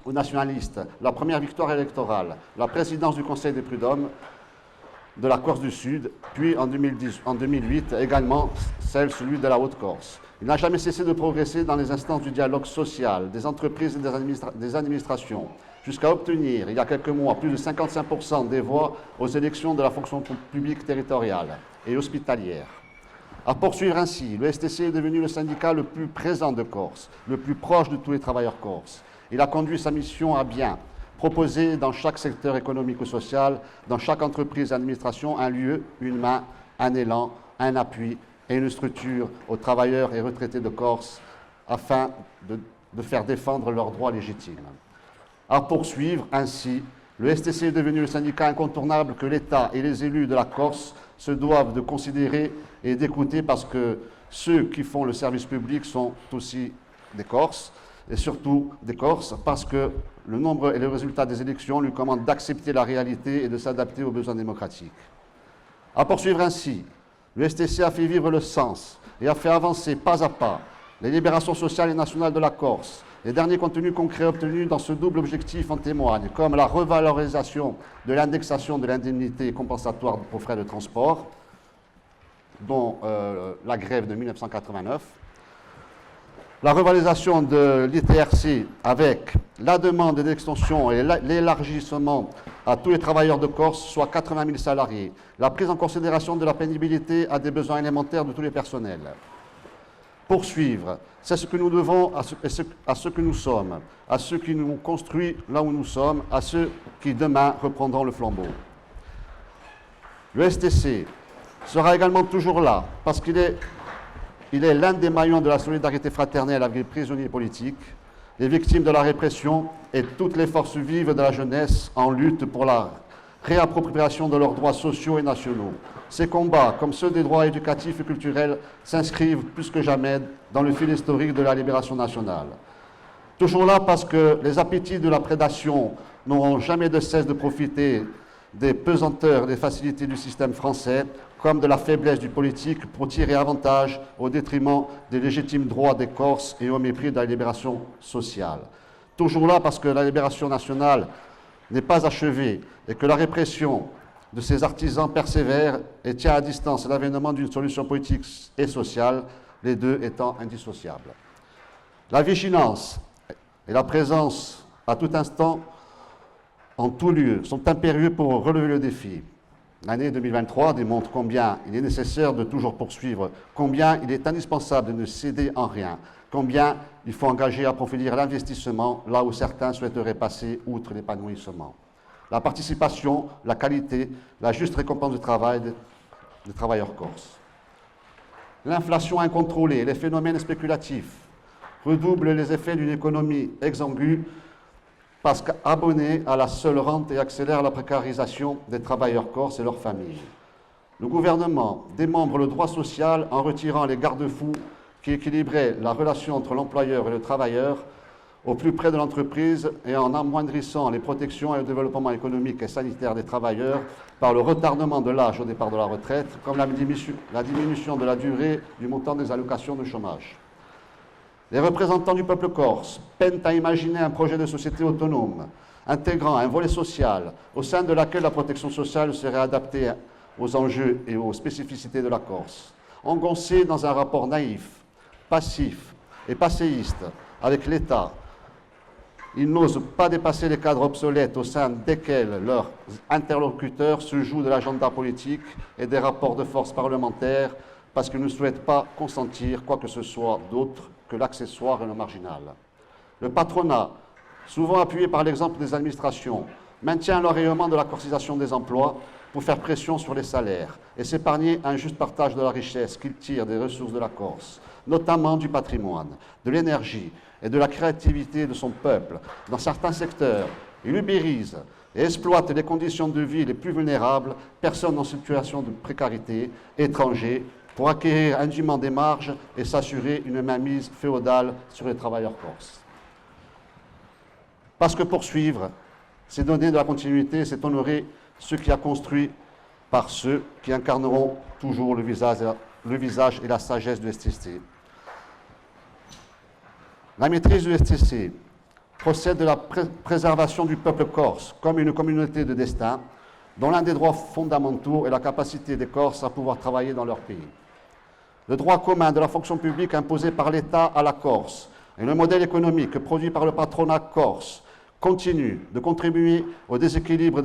aux nationalistes la première victoire électorale, la présidence du Conseil des prud'hommes de la Corse du Sud, puis en, 2010, en 2008 également celle, celui de la Haute-Corse. Il n'a jamais cessé de progresser dans les instances du dialogue social, des entreprises et des, administrations, jusqu'à obtenir, il y a quelques mois, plus de 55% des voix aux élections de la fonction publique territoriale et hospitalière. À poursuivre ainsi, le STC est devenu le syndicat le plus présent de Corse, le plus proche de tous les travailleurs corses. Il a conduit sa mission à bien, proposer dans chaque secteur économique ou social, dans chaque entreprise administration, un lieu, une main, un élan, un appui et une structure aux travailleurs et retraités de Corse afin de, de faire défendre leurs droits légitimes. À poursuivre ainsi, le STC est devenu le syndicat incontournable que l'État et les élus de la Corse se doivent de considérer et d'écouter parce que ceux qui font le service public sont aussi des Corses, et surtout des Corses, parce que le nombre et le résultat des élections lui commandent d'accepter la réalité et de s'adapter aux besoins démocratiques. À poursuivre ainsi, le STC a fait vivre le sens et a fait avancer pas à pas les libérations sociales et nationales de la Corse. Les derniers contenus concrets obtenus dans ce double objectif en témoignent, comme la revalorisation de l'indexation de l'indemnité compensatoire pour frais de transport, dont euh, la grève de 1989, la revalorisation de l'ITRC avec la demande d'extension et l'élargissement à tous les travailleurs de Corse, soit 80 000 salariés, la prise en considération de la pénibilité à des besoins élémentaires de tous les personnels. Poursuivre, c'est ce que nous devons à ce, à ce, que nous sommes, à ceux qui nous ont construits là où nous sommes, à ceux qui demain reprendront le flambeau. Le STC sera également toujours là parce qu'il est il est l'un des maillons de la solidarité fraternelle avec les prisonniers politiques, les victimes de la répression et toutes les forces vives de la jeunesse en lutte pour la réappropriation de leurs droits sociaux et nationaux. Ces combats, comme ceux des droits éducatifs et culturels, s'inscrivent plus que jamais dans le fil historique de la libération nationale. Toujours là parce que les appétits de la prédation n'auront jamais de cesse de profiter des pesanteurs, des facilités du système français, comme de la faiblesse du politique pour tirer avantage au détriment des légitimes droits des Corses et au mépris de la libération sociale. Toujours là parce que la libération nationale n'est pas achevée et que la répression de ces artisans persévère et tient à distance l'avènement d'une solution politique et sociale, les deux étant indissociables. La vigilance et la présence à tout instant, en tout lieu, sont impérieux pour relever le défi. L'année 2023 démontre combien il est nécessaire de toujours poursuivre, combien il est indispensable de ne céder en rien, combien il faut engager à approfondir l'investissement là où certains souhaiteraient passer outre l'épanouissement. La participation, la qualité, la juste récompense du travail des travailleurs corses. L'inflation incontrôlée et les phénomènes spéculatifs redoublent les effets d'une économie exangue parce qu'abonné à la seule rente et accélère la précarisation des travailleurs corses et leurs familles. Le gouvernement démembre le droit social en retirant les garde-fous qui équilibraient la relation entre l'employeur et le travailleur au plus près de l'entreprise et en amoindrissant les protections et le développement économique et sanitaire des travailleurs par le retardement de l'âge au départ de la retraite, comme la diminution de la durée du montant des allocations de chômage. Les représentants du peuple corse peinent à imaginer un projet de société autonome, intégrant un volet social, au sein de laquelle la protection sociale serait adaptée aux enjeux et aux spécificités de la Corse. Engoncés dans un rapport naïf, passif et passéiste avec l'État, ils n'osent pas dépasser les cadres obsolètes au sein desquels leurs interlocuteurs se jouent de l'agenda politique et des rapports de force parlementaires parce qu'ils ne souhaitent pas consentir quoi que ce soit d'autre que l'accessoire et le marginal. Le patronat, souvent appuyé par l'exemple des administrations, maintient l'enrayement de la corsisation des emplois pour faire pression sur les salaires et s'épargner un juste partage de la richesse qu'il tire des ressources de la Corse, notamment du patrimoine, de l'énergie et de la créativité de son peuple. Dans certains secteurs, il ubérise et exploite les conditions de vie les plus vulnérables, personnes en situation de précarité, étrangers, pour acquérir indûment des marges et s'assurer une mainmise féodale sur les travailleurs corses. Parce que poursuivre, c'est donner de la continuité, c'est honorer ce qui a construit par ceux qui incarneront toujours le visage, et la sagesse du STC. La maîtrise du STC procède de la préservation du peuple corse comme une communauté de destin dont l'un des droits fondamentaux est la capacité des Corses à pouvoir travailler dans leur pays. Le droit commun de la fonction publique imposé par l'État à la Corse et le modèle économique produit par le patronat corse continue de contribuer au déséquilibre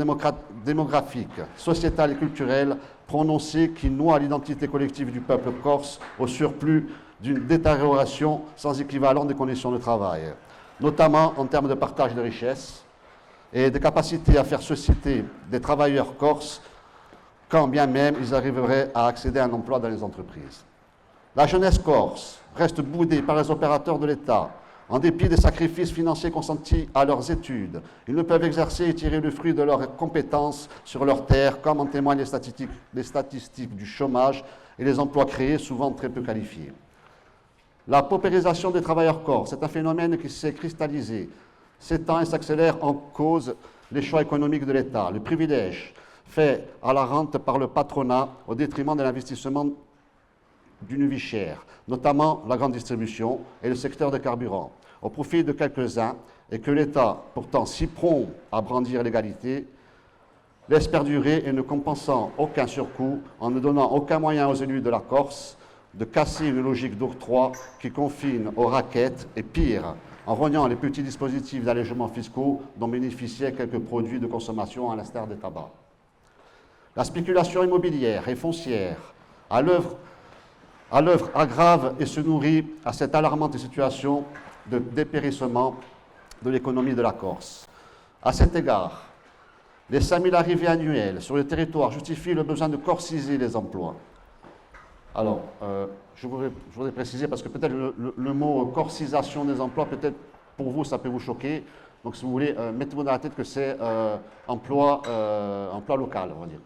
démographique, sociétal et culturel prononcé qui noie l'identité collective du peuple corse au surplus d'une détérioration sans équivalent des conditions de travail, notamment en termes de partage de richesses et de capacité à faire susciter des travailleurs corses quand bien même ils arriveraient à accéder à un emploi dans les entreprises. La jeunesse corse reste boudée par les opérateurs de l'État. En dépit des sacrifices financiers consentis à leurs études, ils ne peuvent exercer et tirer le fruit de leurs compétences sur leurs terres, comme en témoignent les statistiques, du chômage et les emplois créés, souvent très peu qualifiés. La paupérisation des travailleurs corps, c'est un phénomène qui s'est cristallisé, s'étend et s'accélère en cause les choix économiques de l'État, le privilège fait à la rente par le patronat au détriment de l'investissement d'une vie chère, notamment la grande distribution et le secteur des carburants, au profit de quelques-uns, et que l'État, pourtant si prompt à brandir l'égalité, laisse perdurer et ne compensant aucun surcoût, en ne donnant aucun moyen aux élus de la Corse de casser une logique d'octroi qui confine aux raquettes et pire, en rognant les petits dispositifs d'allègement fiscaux dont bénéficiaient quelques produits de consommation à l'instar des tabacs. La spéculation immobilière et foncière, à l'œuvre à l'œuvre aggrave et se nourrit à cette alarmante situation de dépérissement de l'économie de la Corse. À cet égard, les 5000 arrivées annuelles sur le territoire justifient le besoin de corsiser les emplois. Alors, euh, je, voudrais, préciser, parce que peut-être le, mot corsisation des emplois, peut-être pour vous, ça peut vous choquer. Donc, si vous voulez, euh, mettez-vous dans la tête que c'est euh, emploi, local, on va dire.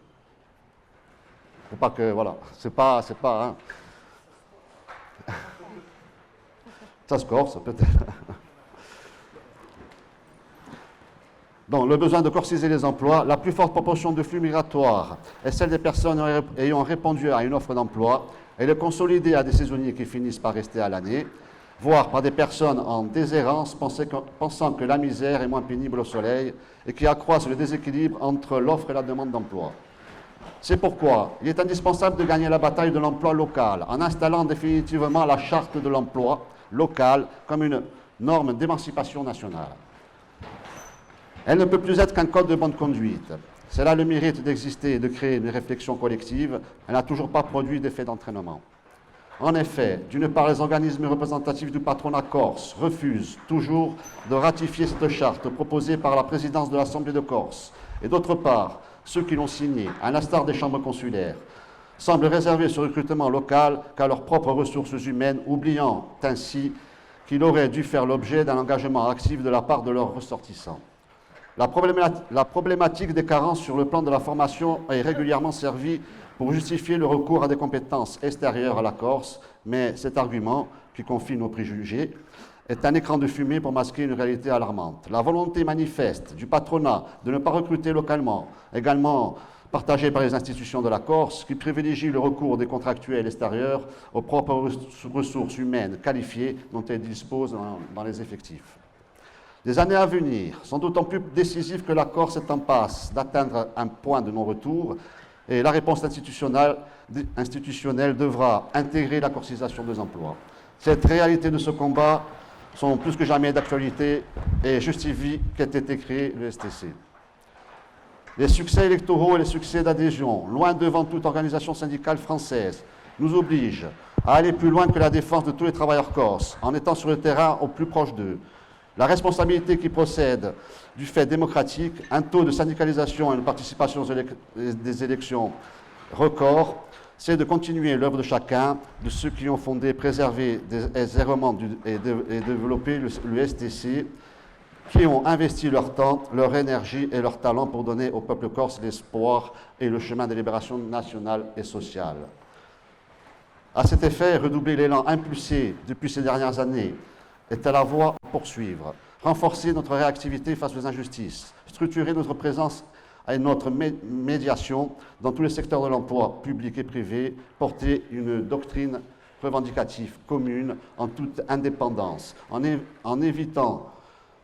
Faut pas que, voilà, c'est pas, c'est pas, hein. Ça se corse peut-être. Donc, le besoin de corsiser les emplois, la plus forte proportion de flux migratoires est celle des personnes ayant répondu à une offre d'emploi et le consolider à des saisonniers qui finissent par rester à l'année, voire par des personnes en déshérence pensant que la misère est moins pénible au soleil et qui accroissent le déséquilibre entre l'offre et la demande d'emploi. C'est pourquoi il est indispensable de gagner la bataille de l'emploi local en installant définitivement la charte de l'emploi local comme une norme d'émancipation nationale. Elle ne peut plus être qu'un code de bonne conduite. C'est là le mérite d'exister et de créer une réflexion collective. Elle n'a toujours pas produit d'effet d'entraînement. En effet, d'une part, les organismes représentatifs du patronat corse refusent toujours de ratifier cette charte proposée par la présidence de l'Assemblée de Corse. Et d'autre part, ceux qui l'ont signé, à l'instar des chambres consulaires, semblent réserver ce recrutement local qu'à leurs propres ressources humaines, oubliant ainsi qu'il aurait dû faire l'objet d'un engagement actif de la part de leurs ressortissants. La problématique des carences sur le plan de la formation est régulièrement servie pour justifier le recours à des compétences extérieures à la Corse, mais cet argument, qui confine aux préjugés, est un écran de fumée pour masquer une réalité alarmante. La volonté manifeste du patronat de ne pas recruter localement, également partagée par les institutions de la Corse, qui privilégie le recours des contractuels extérieurs aux propres ressources humaines qualifiées dont elles disposent dans les effectifs. Les années à venir sont d'autant plus décisives que la Corse est en passe d'atteindre un point de non-retour et la réponse institutionnelle, institutionnelle devra intégrer la corcisation des emplois. Cette réalité de ce combat sont plus que jamais d'actualité et justifient qu'ait été créé le STC. Les succès électoraux et les succès d'adhésion, loin devant toute organisation syndicale française, nous obligent à aller plus loin que la défense de tous les travailleurs corses, en étant sur le terrain au plus proche d'eux. La responsabilité qui procède du fait démocratique, un taux de syndicalisation et de participation des élections record, c'est de continuer l'œuvre de chacun, de ceux qui ont fondé, préservé et, développé le, STC, qui ont investi leur temps, leur énergie et leur talent pour donner au peuple corse l'espoir et le chemin de libération nationale et sociale. À cet effet, redoubler l'élan impulsé depuis ces dernières années est à la voie à poursuivre, renforcer notre réactivité face aux injustices, structurer notre présence à notre médiation dans tous les secteurs de l'emploi public et privé, porter une doctrine revendicative commune en toute indépendance, en, évitant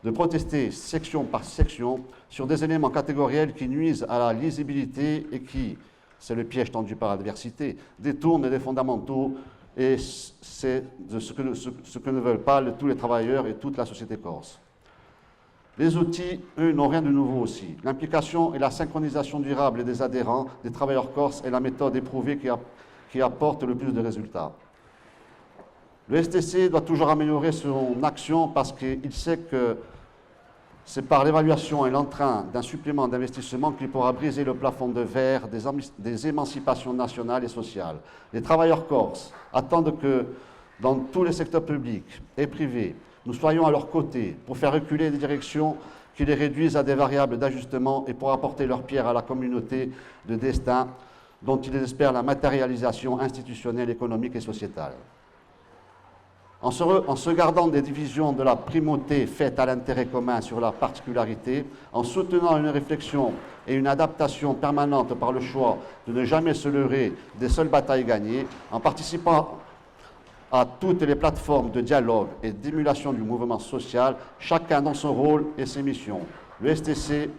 de protester section par section sur des éléments catégoriels qui nuisent à la lisibilité et qui, c'est le piège tendu par l'adversité, détournent des fondamentaux et c'est ce que ne veulent pas tous les travailleurs et toute la société corse. Les outils, eux, n'ont rien de nouveau aussi. L'implication et la synchronisation durable des adhérents, des travailleurs corses, est la méthode éprouvée qui, apporte le plus de résultats. Le STC doit toujours améliorer son action parce qu'il sait que c'est par l'évaluation et l'entrain d'un supplément d'investissement qu'il pourra briser le plafond de verre des, des, émancipations nationales et sociales. Les travailleurs corses attendent que dans tous les secteurs publics et privés, nous soyons à leur côté pour faire reculer des directions qui les réduisent à des variables d'ajustement et pour apporter leur pierre à la communauté de destin dont ils espèrent la matérialisation institutionnelle, économique et sociétale. En se, gardant des divisions de la primauté faite à l'intérêt commun sur la particularité, en soutenant une réflexion et une adaptation permanente par le choix de ne jamais se leurrer des seules batailles gagnées, en participant à toutes les plateformes de dialogue et d'émulation du mouvement social, chacun dans son rôle et ses missions. Le STC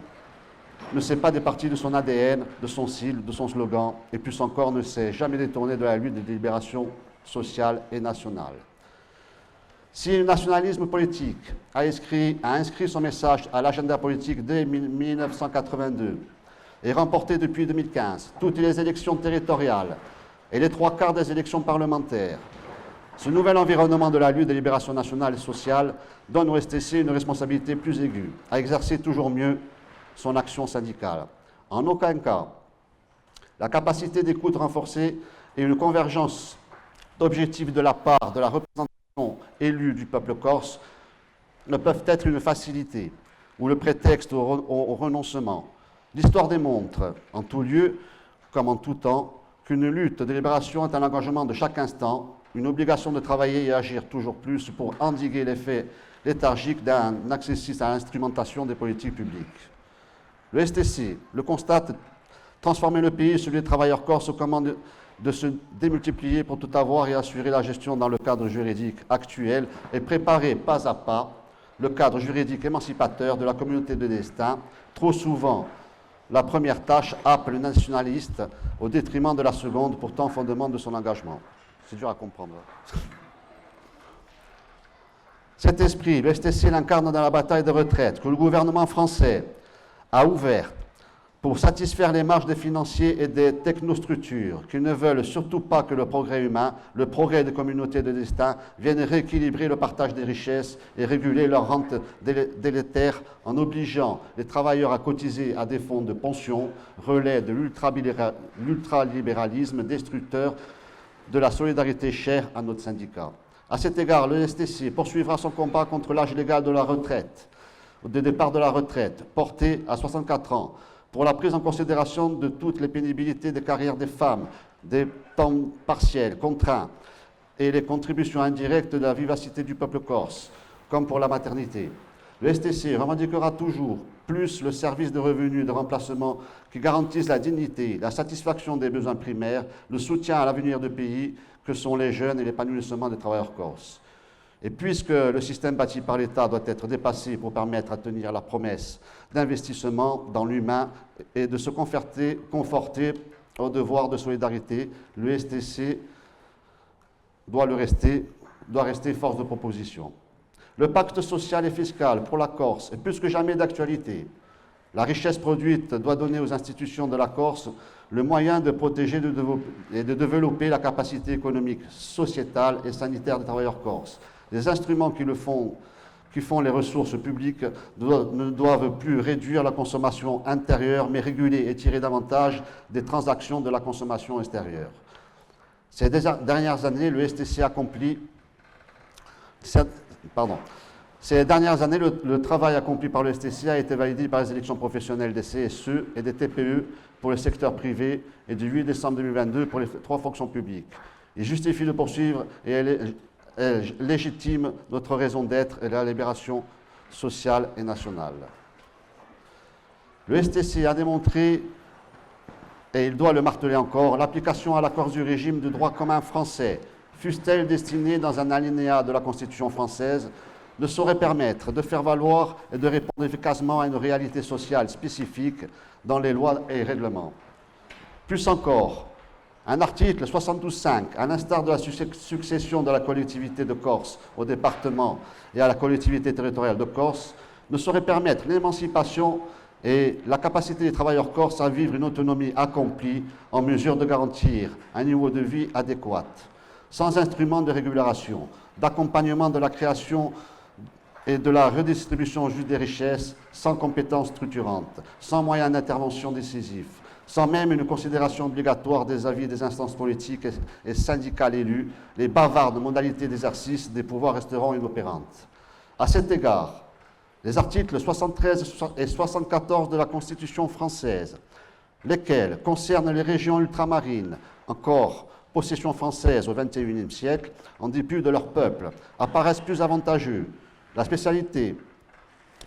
ne s'est pas départi de son ADN, de son style, de son slogan, et plus encore ne s'est jamais détourné de la lutte de libération sociale et nationale. Si le nationalisme politique a inscrit, son message à l'agenda politique dès 1982 et remporté depuis 2015 toutes les élections territoriales et les trois quarts des élections parlementaires, ce nouvel environnement de la lutte des libérations nationales et sociales donne au STC une responsabilité plus aiguë, à exercer toujours mieux son action syndicale. En aucun cas, la capacité d'écoute renforcée et une convergence d'objectifs de la part de la représentation élus du peuple corse ne peuvent être une facilité ou le prétexte au, renoncement. L'histoire démontre, en tout lieu comme en tout temps, qu'une lutte de libération est un engagement de chaque instant, une obligation de travailler et agir toujours plus pour endiguer l'effet léthargique d'un accessisme à l'instrumentation des politiques publiques. Le STC le constate, transformer le pays, celui des travailleurs corses, aux commandes de se démultiplier pour tout avoir et assurer la gestion dans le cadre juridique actuel et préparer pas à pas le cadre juridique émancipateur de la communauté de destin. Trop souvent, la première tâche appelle le nationaliste au détriment de la seconde, pourtant fondement de son engagement. C'est dur à comprendre. Cet esprit, STC l'incarne dans la bataille de retraite que le gouvernement français a ouverte pour satisfaire les marges des financiers et des technostructures qui ne veulent surtout pas que le progrès humain, le progrès des communautés de destin viennent rééquilibrer le partage des richesses et réguler leur rente délétère en obligeant les travailleurs à cotiser à des fonds de pension, relais de l'ultralibéralisme destructeur de la solidarité chère à notre syndicat. À cet égard, le STC poursuivra son combat contre l'âge légal de la retraite, de départ de la retraite, porté à 64 ans, pour la prise en considération de toutes les pénibilités des carrières des femmes, des temps partiels, contraints, et les contributions indirectes de la vivacité du peuple corse, comme pour la maternité. Le STC revendiquera toujours plus le service de revenus de remplacement qui garantisse la dignité, la satisfaction des besoins primaires, le soutien à l'avenir du pays que sont les jeunes et l'épanouissement des travailleurs corses. Et puisque le système bâti par l'État doit être dépassé pour permettre à tenir la promesse d'investissement dans l'humain et de se conforter, conforter au devoir de solidarité, le STC doit, le rester, doit rester force de proposition. Le pacte social et fiscal pour la Corse est plus que jamais d'actualité. La richesse produite doit donner aux institutions de la Corse le moyen de protéger et de développer la capacité économique, sociétale et sanitaire des travailleurs corses. Les instruments qui le font qui font les ressources publiques ne doivent plus réduire la consommation intérieure, mais réguler et tirer davantage des transactions de la consommation extérieure. Ces dernières années, le STC accomplit, pardon, ces dernières années, le, travail accompli par le STC a été validé par les élections professionnelles des CSE et des TPE pour le secteur privé et du 8 décembre 2022 pour les trois fonctions publiques. Il justifie de poursuivre et est, légitime notre raison d'être et la libération sociale et nationale. Le STC a démontré, et il doit le marteler encore, l'application à l'accord du régime de droit commun français, fût-elle destinée dans un alinéa de la Constitution française, ne saurait permettre de faire valoir et de répondre efficacement à une réalité sociale spécifique dans les lois et règlements. Plus encore, un article 72.5, à l'instar de la succession de la collectivité de Corse au département et à la collectivité territoriale de Corse, ne saurait permettre l'émancipation et la capacité des travailleurs corses à vivre une autonomie accomplie en mesure de garantir un niveau de vie adéquat, sans instrument de régulation, d'accompagnement de la création et de la redistribution juste des richesses, sans compétences structurantes, sans moyens d'intervention décisifs, sans même une considération obligatoire des avis des instances politiques et syndicales élues, les bavardes modalités d'exercice des pouvoirs resteront inopérantes. À cet égard, les articles 73 et 74 de la Constitution française, lesquels concernent les régions ultramarines, encore possession française au XXIe siècle, en dépit de leur peuple, apparaissent plus avantageux. La spécialité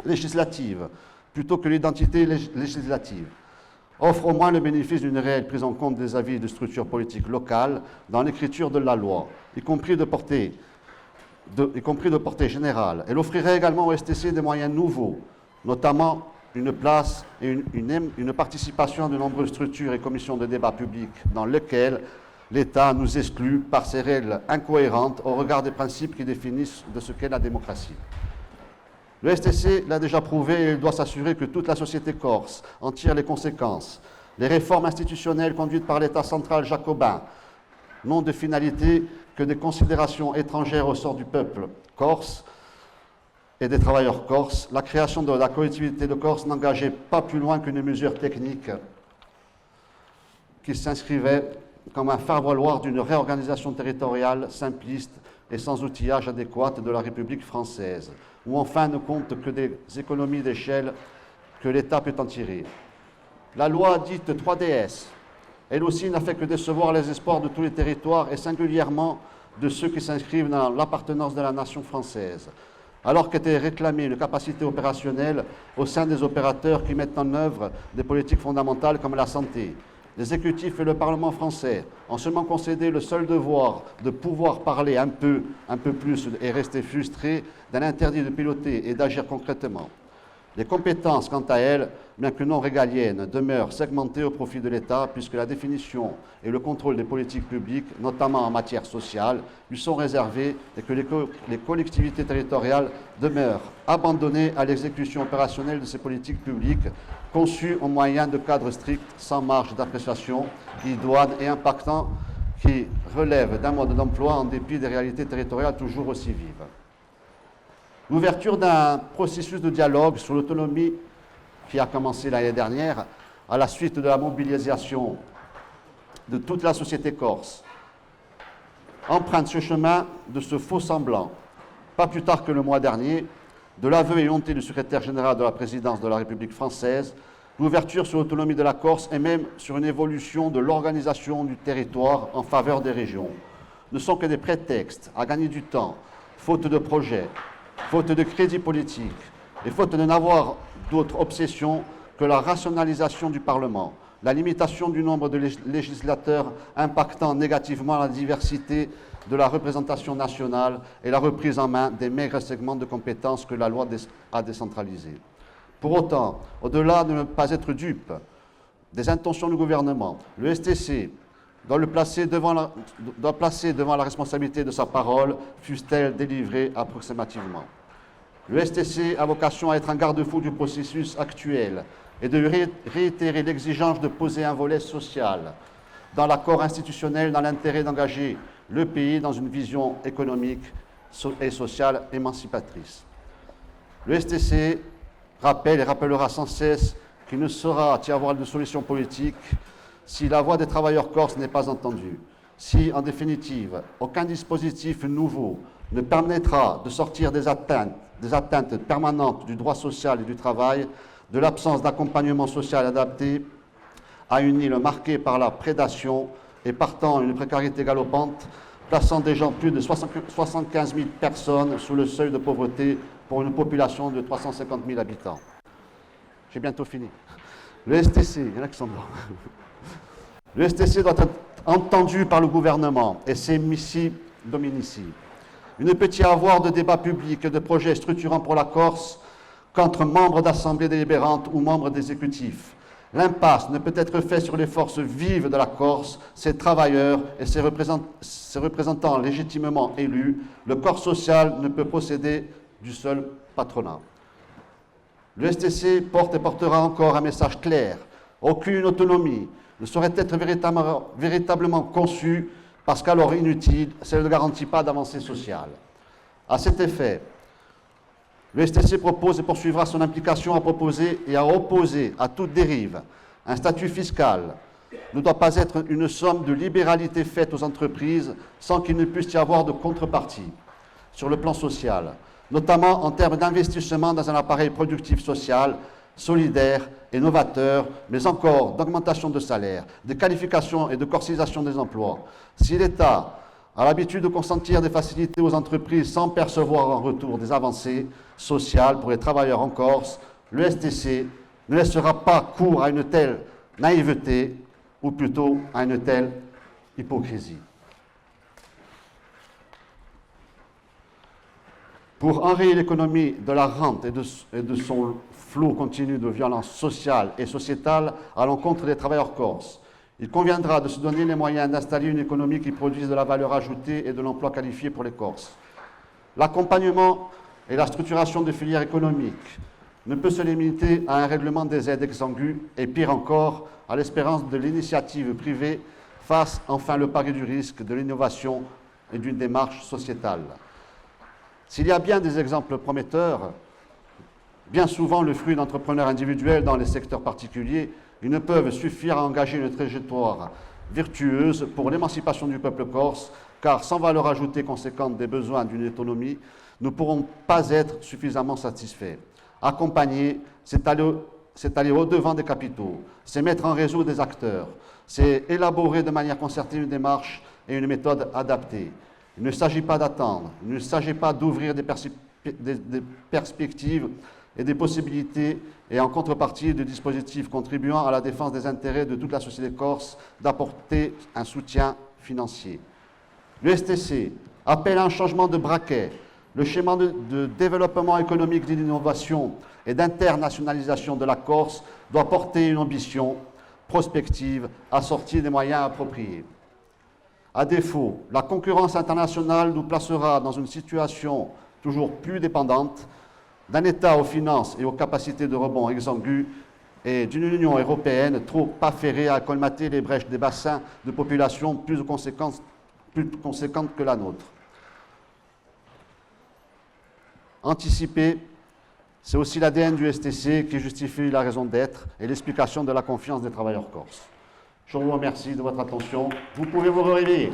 législative plutôt que l'identité législative offre au moins le bénéfice d'une réelle prise en compte des avis de structures politiques locales dans l'écriture de la loi, y compris de portée, générale. Elle offrirait également au STC des moyens nouveaux, notamment une place et une, une participation de nombreuses structures et commissions de débat public dans lesquelles l'État nous exclut par ses règles incohérentes au regard des principes qui définissent de ce qu'est la démocratie. Le STC l'a déjà prouvé et il doit s'assurer que toute la société corse en tire les conséquences. Les réformes institutionnelles conduites par l'État central jacobin n'ont de finalité que des considérations étrangères au sort du peuple corse et des travailleurs corses. La création de la collectivité de Corse n'engageait pas plus loin qu'une mesure technique qui s'inscrivait comme un faire-valoir d'une réorganisation territoriale simpliste et sans outillage adéquat de la République française ou enfin ne compte que des économies d'échelle que l'État peut en tirer. La loi dite 3DS, elle aussi n'a fait que décevoir les espoirs de tous les territoires et singulièrement de ceux qui s'inscrivent dans l'appartenance de la nation française, alors qu'était réclamée une capacité opérationnelle au sein des opérateurs qui mettent en œuvre des politiques fondamentales comme la santé, l'exécutif et le Parlement français ont seulement concédé le seul devoir de pouvoir parler un peu, un peu plus et rester frustrés d'un interdit de piloter et d'agir concrètement. Les compétences, quant à elles, bien que non régaliennes, demeurent segmentées au profit de l'État puisque la définition et le contrôle des politiques publiques, notamment en matière sociale, lui sont réservés et que les, collectivités territoriales demeurent abandonnées à l'exécution opérationnelle de ces politiques publiques conçues au moyen de cadres stricts sans marge d'appréciation, idoines et impactants qui relèvent d'un mode d'emploi en dépit des réalités territoriales toujours aussi vives. L'ouverture d'un processus de dialogue sur l'autonomie qui a commencé l'année dernière à la suite de la mobilisation de toute la société corse emprunte ce chemin de ce faux semblant. Pas plus tard que le mois dernier, de l'aveu et honté du secrétaire général de la présidence de la République française, l'ouverture sur l'autonomie de la Corse et même sur une évolution de l'organisation du territoire en faveur des régions. Ne sont que des prétextes à gagner du temps, faute de projets, faute de crédit politique et faute de n'avoir d'autre obsession que la rationalisation du Parlement, la limitation du nombre de législateurs impactant négativement la diversité de la représentation nationale et la reprise en main des maigres segments de compétences que la loi a décentralisés. Pour autant, au-delà de ne pas être dupe des intentions du gouvernement, le STC doit, le placer devant la, doit placer devant la responsabilité de sa parole, fût-elle délivrée approximativement. Le STC a vocation à être un garde-fou du processus actuel et de réitérer l'exigence de poser un volet social dans l'accord institutionnel dans l'intérêt d'engager le pays dans une vision économique et sociale émancipatrice. Le STC rappelle et rappellera sans cesse qu'il ne saura y avoir de solution politique si la voix des travailleurs corses n'est pas entendue, si, en définitive, aucun dispositif nouveau ne permettra de sortir des atteintes, des atteintes permanentes du droit social et du travail, de l'absence d'accompagnement social adapté à une île marquée par la prédation et partant une précarité galopante, plaçant déjà plus de 75 000 personnes sous le seuil de pauvreté pour une population de 350 000 habitants. J'ai bientôt fini. Le STC, il le STC doit être entendu par le gouvernement et ses missi dominici. Il ne peut y avoir de débat public et de projets structurants pour la Corse qu'entre membres d'assemblées délibérantes ou membres d'exécutifs. L'impasse ne peut être faite sur les forces vives de la Corse, ses travailleurs et ses, représentants légitimement élus. Le corps social ne peut procéder du seul patronat. Le STC porte et portera encore un message clair. Aucune autonomie ne saurait être véritablement, conçue parce qu'alors inutile, ça ne garantit pas d'avancée sociale. À cet effet, le STC propose et poursuivra son implication à proposer et à opposer à toute dérive un statut fiscal ne doit pas être une somme de libéralité faite aux entreprises sans qu'il ne puisse y avoir de contrepartie sur le plan social, notamment en termes d'investissement dans un appareil productif social, solidaire et novateur, mais encore d'augmentation de salaire, de qualification et de corsisation des emplois. Si l'État a l'habitude de consentir des facilités aux entreprises sans percevoir en retour des avancées sociales pour les travailleurs en Corse, le STC ne laissera pas cours à une telle naïveté ou plutôt à une telle hypocrisie. Pour enrayer l'économie de la rente et de, et de son flot continu de violence sociale et sociétale à l'encontre des travailleurs corses, il conviendra de se donner les moyens d'installer une économie qui produise de la valeur ajoutée et de l'emploi qualifié pour les Corses. L'accompagnement et la structuration des filières économiques ne peut se limiter à un règlement des aides exsangues et pire encore à l'espérance de l'initiative privée face enfin le pari du risque de l'innovation et d'une démarche sociétale. S'il y a bien des exemples prometteurs, bien souvent le fruit d'entrepreneurs individuels dans les secteurs particuliers, ils ne peuvent suffire à engager une trajectoire virtueuse pour l'émancipation du peuple corse, car sans valeur ajoutée conséquente des besoins d'une autonomie, nous ne pourrons pas être suffisamment satisfaits. Accompagner, c'est aller, aller au-devant des capitaux, c'est mettre en réseau des acteurs, c'est élaborer de manière concertée une démarche et une méthode adaptée. Il ne s'agit pas d'attendre, il ne s'agit pas d'ouvrir des perspectives et des possibilités et en contrepartie de dispositifs contribuant à la défense des intérêts de toute la société corse d'apporter un soutien financier. Le STC appelle un changement de braquet. Le schéma de, de développement économique d'innovation et d'internationalisation de la Corse doit porter une ambition prospective assortie des moyens appropriés. À défaut, la concurrence internationale nous placera dans une situation toujours plus dépendante d'un État aux finances et aux capacités de rebond exangues et d'une Union européenne trop affairée à colmater les brèches des bassins de population plus, conséquentes que la nôtre. Anticiper, c'est aussi l'ADN du STC qui justifie la raison d'être et l'explication de la confiance des travailleurs corses. Je vous remercie de votre attention. Vous pouvez vous réveiller.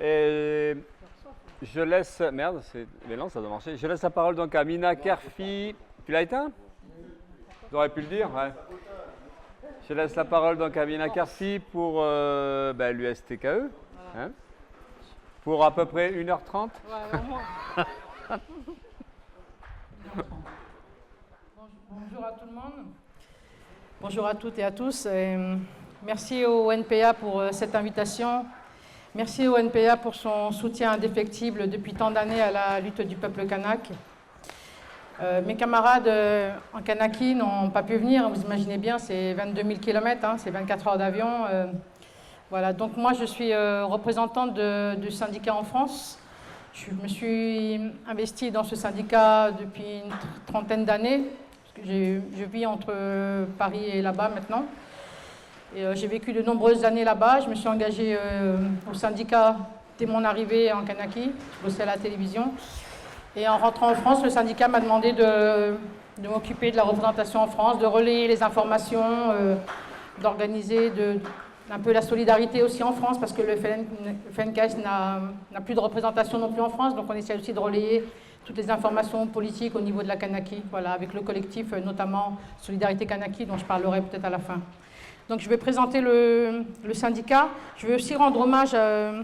Et je laisse. Merde, c'est. Mais non, ça doit marcher. Je laisse la parole donc à Mina Kerfi. Tu l'as éteint? Tu aurais pu le dire Ouais. Je laisse la parole donc à Mina Kerfi pour euh, ben, l'USTKE. Hein, pour à peu près 1h30
Ouais, au moins. Bonjour à tout le monde. Bonjour à toutes et à tous. Et merci au NPA pour euh, cette invitation. Merci au NPA pour son soutien indéfectible depuis tant d'années à la lutte du peuple kanak. Euh, mes camarades euh, en Kanaki n'ont pas pu venir, vous imaginez bien, c'est 22 000 km, hein, c'est 24 heures d'avion. Euh, voilà, donc moi je suis représentante du syndicat en France. Je me suis investie dans ce syndicat depuis une tr- trentaine d'années. Je vis entre Paris et là-bas maintenant. Euh, j'ai vécu de nombreuses années là-bas. Je me suis engagée euh, au syndicat dès mon arrivée en Kanaki. Je bossais à la télévision. Et en rentrant en France, le syndicat m'a demandé de, m'occuper de la représentation en France, de relayer les informations, euh, d'organiser un peu la solidarité aussi en France, parce que le FNKS n'a plus de représentation non plus en France. Donc on essaie aussi de relayer toutes les informations politiques au niveau de la Kanaki, voilà, avec le collectif, notamment Solidarité Kanaki, dont je parlerai peut-être à la fin. Donc je vais présenter le, syndicat. Je vais aussi rendre hommage, euh,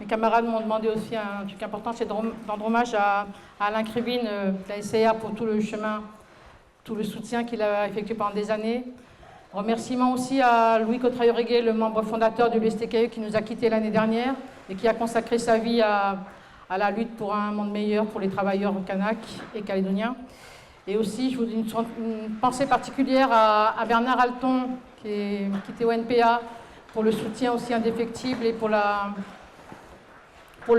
mes camarades m'ont demandé aussi un truc important, c'est de rendre hommage à, à Alain Krivine euh, de la SCA pour tout le chemin, tout le soutien qu'il a effectué pendant des années. Remerciements aussi à Louis Cotraillereguet, le membre fondateur de l'USTKE qui nous a quittés l'année dernière et qui a consacré sa vie à, à la lutte pour un monde meilleur pour les travailleurs kanak et calédoniens. Et aussi, je vous dis une, une pensée particulière à, Bernard Alton, qui, est, qui était au NPA, pour le soutien aussi indéfectible et pour, le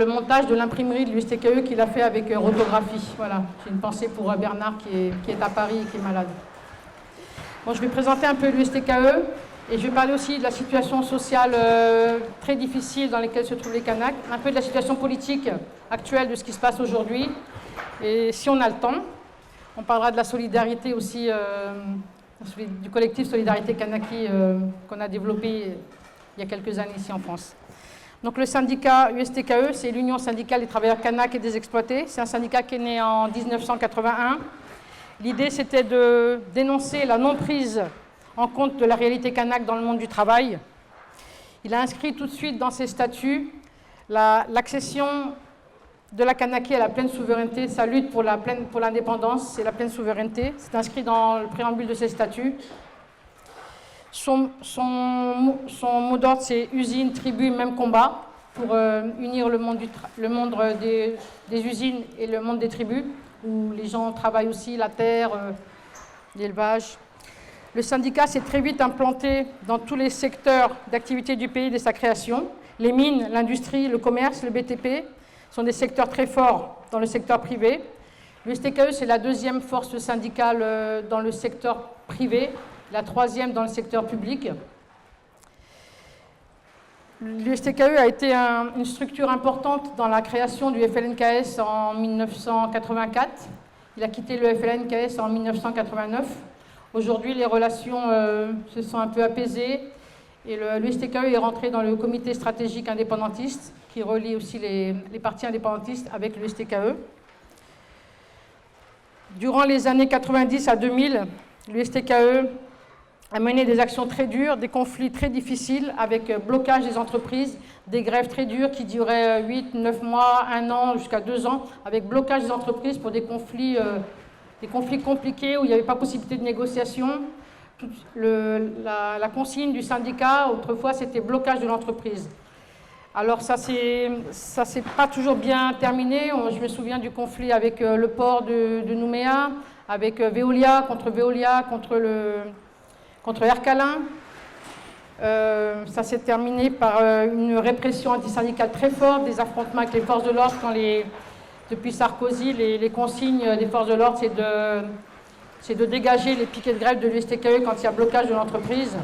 montage de l'imprimerie de l'USTKE qu'il a fait avec euh, Rotographie. Voilà, j'ai une pensée pour euh, Bernard qui est, qui est à Paris et qui est malade. Bon, je vais présenter un peu l'USTKE et je vais parler aussi de la situation sociale euh, très difficile dans laquelle se trouvent les Kanaks, un peu de la situation politique actuelle de ce qui se passe aujourd'hui. Et si on a le temps, on parlera de la solidarité aussi, euh, du collectif Solidarité Kanaki euh, qu'on a développé il y a quelques années ici en France. Donc le syndicat USTKE, c'est l'Union syndicale des travailleurs Kanak et des exploités. C'est un syndicat qui est né en 1981 L'idée, c'était de dénoncer la non-prise en compte de la réalité kanak dans le monde du travail. Il a inscrit tout de suite dans ses statuts l'accession de la Kanaki à la pleine souveraineté, sa lutte pour l'indépendance, c'est la pleine souveraineté. C'est inscrit dans le préambule de ses statuts. Son, mot d'ordre, c'est usine, tribu, même combat, pour euh, unir le monde, des, des, usines et le monde des tribus où les gens travaillent aussi la terre, euh, l'élevage. Le syndicat s'est très vite implanté dans tous les secteurs d'activité du pays dès sa création. Les mines, l'industrie, le commerce, le BTP sont des secteurs très forts dans le secteur privé. Le STKE, c'est la deuxième force syndicale euh, dans le secteur privé, la troisième dans le secteur public. L'USTKE a été une structure importante dans la création du FLNKS en 1984. Il a quitté le FLNKS en 1989. Aujourd'hui, les relations euh, se sont un peu apaisées et l'USTKE est rentré dans le comité stratégique indépendantiste qui relie aussi les, partis indépendantistes avec l'USTKE. Durant les années 90 à 2000, l'USTKE a mené des actions très dures, des conflits très difficiles avec euh, blocage des entreprises, des grèves très dures qui duraient 8, euh, 9 mois, 1 an, jusqu'à 2 ans, avec blocage des entreprises pour des conflits, euh, des conflits compliqués où il n'y avait pas possibilité de négociation. la, consigne du syndicat, autrefois, c'était blocage de l'entreprise. Alors ça ne s'est pas toujours bien terminé. Je me souviens du conflit avec le port de, Nouméa, avec Veolia, contre Veolia, contre contre Ercalin. Euh, ça s'est terminé par euh, une répression antisyndicale très forte, des affrontements avec les forces de l'ordre. Quand depuis Sarkozy, les, consignes des forces de l'ordre, c'est de, de dégager les piquets de grève de l'USTKE quand il y a blocage de l'entreprise.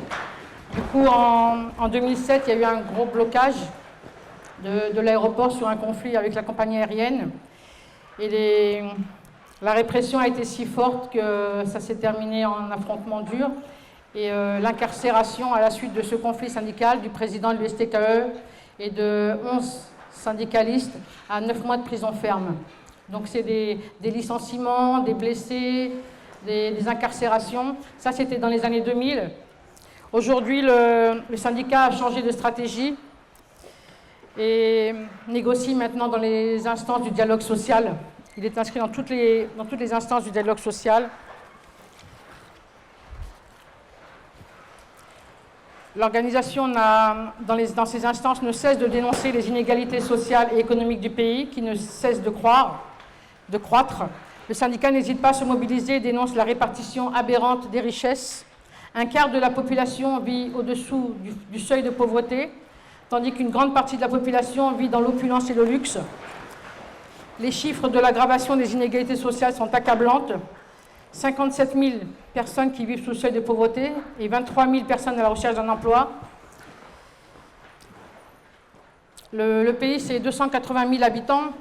Du coup, en, 2007, il y a eu un gros blocage de, l'aéroport sur un conflit avec la compagnie aérienne. Et la répression a été si forte que ça s'est terminé en affrontement dur et euh, l'incarcération à la suite de ce conflit syndical du président de l'USTKE et de 11 syndicalistes à 9 mois de prison ferme. Donc c'est des, licenciements, des blessés, des, incarcérations. Ça, c'était dans les années 2000. Aujourd'hui, le, syndicat a changé de stratégie et négocie maintenant dans les instances du dialogue social. Il est inscrit dans toutes les, instances du dialogue social. L'organisation, dans, dans, ces instances, ne cesse de dénoncer les inégalités sociales et économiques du pays, qui ne cessent de, croître. Le syndicat n'hésite pas à se mobiliser et dénonce la répartition aberrante des richesses. Un quart de la population vit au-dessous du seuil de pauvreté, tandis qu'une grande partie de la population vit dans l'opulence et le luxe. Les chiffres de l'aggravation des inégalités sociales sont accablantes. 57 000 personnes qui vivent sous le seuil de pauvreté et 23 000 personnes à la recherche d'un emploi. Le, pays, c'est 280 000 habitants.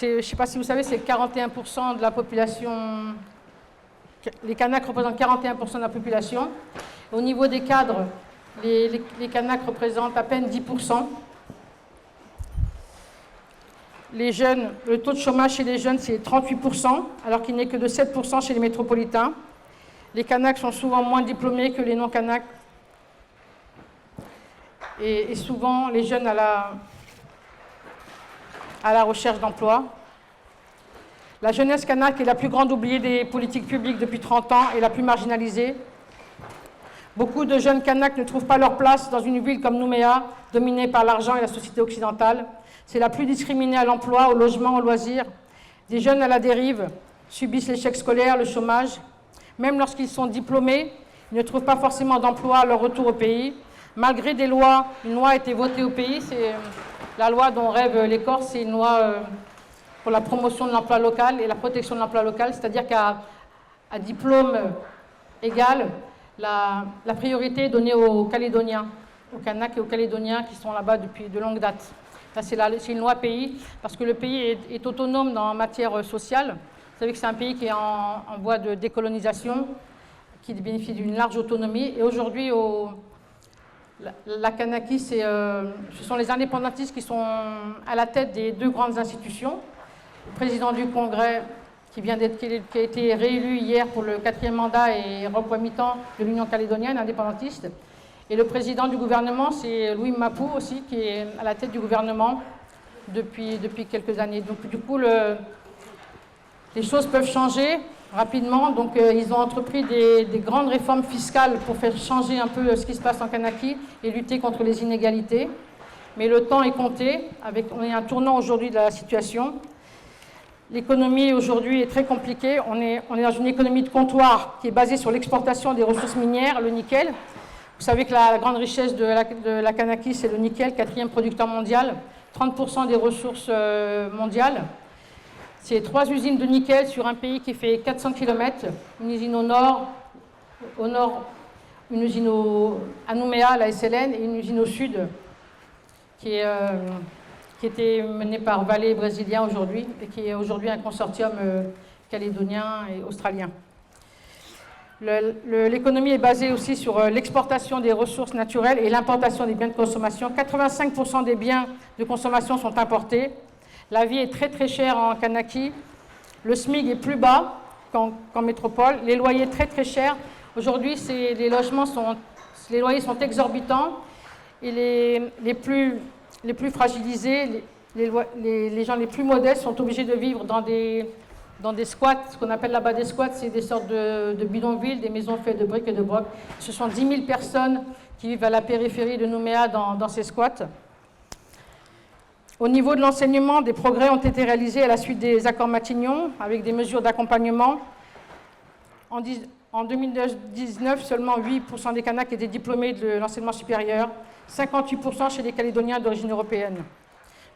Je ne sais pas si vous savez, c'est 41% de la population. Les Kanaks représentent 41% de la population. Au niveau des cadres, les, les, Kanaks représentent à peine 10 les jeunes, le taux de chômage chez les jeunes, c'est 38%, alors qu'il n'est que de 7% chez les métropolitains. Les Kanaks sont souvent moins diplômés que les non-Kanaks. Et, souvent, les jeunes à la, à la recherche d'emploi. La jeunesse kanak est la plus grande oubliée des politiques publiques depuis 30 ans et la plus marginalisée. Beaucoup de jeunes Kanaks ne trouvent pas leur place dans une ville comme Nouméa, dominée par l'argent et la société occidentale. C'est la plus discriminée à l'emploi, au logement, au loisir. Des jeunes à la dérive subissent l'échec scolaire, le chômage. Même lorsqu'ils sont diplômés, ils ne trouvent pas forcément d'emploi à leur retour au pays. malgré des lois, une loi a été votée au pays, c'est la loi dont rêvent les Corses, c'est une loi pour la promotion de l'emploi local et la protection de l'emploi local, c'est-à-dire qu'à diplôme égal, la, priorité est donnée aux Calédoniens, aux Kanaks et aux Calédoniens qui sont là-bas depuis de longue date. C'est une loi pays, parce que le pays est, autonome dans matière sociale. Vous savez que c'est un pays qui est en, voie de décolonisation, qui bénéficie d'une large autonomie. Et aujourd'hui, la, la Kanaki, euh, ce sont les indépendantistes qui sont à la tête des deux grandes institutions. Le président du Congrès, qui, vient d'être, qui a été réélu hier pour le quatrième mandat et remploi mi-temps de l'Union calédonienne, indépendantiste. Et le président du gouvernement, c'est Louis Mapou aussi, qui est à la tête du gouvernement depuis, depuis quelques années. Donc du coup, le, les choses peuvent changer rapidement. Donc euh, ils ont entrepris des, des, grandes réformes fiscales pour faire changer un peu ce qui se passe en Kanaki et lutter contre les inégalités. Mais le temps est compté. Avec, on est à un tournant aujourd'hui de la situation. L'économie aujourd'hui est très compliquée. On est, dans une économie de comptoir qui est basée sur l'exportation des ressources minières, le nickel. Vous savez que la grande richesse de la, Kanaki, c'est le nickel, quatrième producteur mondial, 30% des ressources euh, mondiales. C'est trois usines de nickel sur un pays qui fait 400 km, une usine au nord, au nord une usine à Nouméa, la SLN, et une usine au sud, qui, est, euh, qui était menée par Vallée brésilien aujourd'hui, et qui est aujourd'hui un consortium euh, calédonien et australien. L'économie est basée aussi sur euh, l'exportation des ressources naturelles et l'importation des biens de consommation. 85% des biens de consommation sont importés. La vie est très très chère en Kanaki. Le SMIC est plus bas qu'en métropole. Les loyers très très chers. Aujourd'hui, les logements sont, les loyers sont exorbitants et les, les, plus, les plus fragilisés, les, gens les plus modestes sont obligés de vivre dans des dans des squats, ce qu'on appelle là-bas des squats, c'est des sortes de, bidonvilles, des maisons faites de briques et de brocs. Ce sont 10 000 personnes qui vivent à la périphérie de Nouméa dans, ces squats. Au niveau de l'enseignement, des progrès ont été réalisés à la suite des accords Matignon, avec des mesures d'accompagnement. En, en 2019, seulement 8% des Kanaks étaient diplômés de l'enseignement supérieur, 58% chez les Calédoniens d'origine européenne.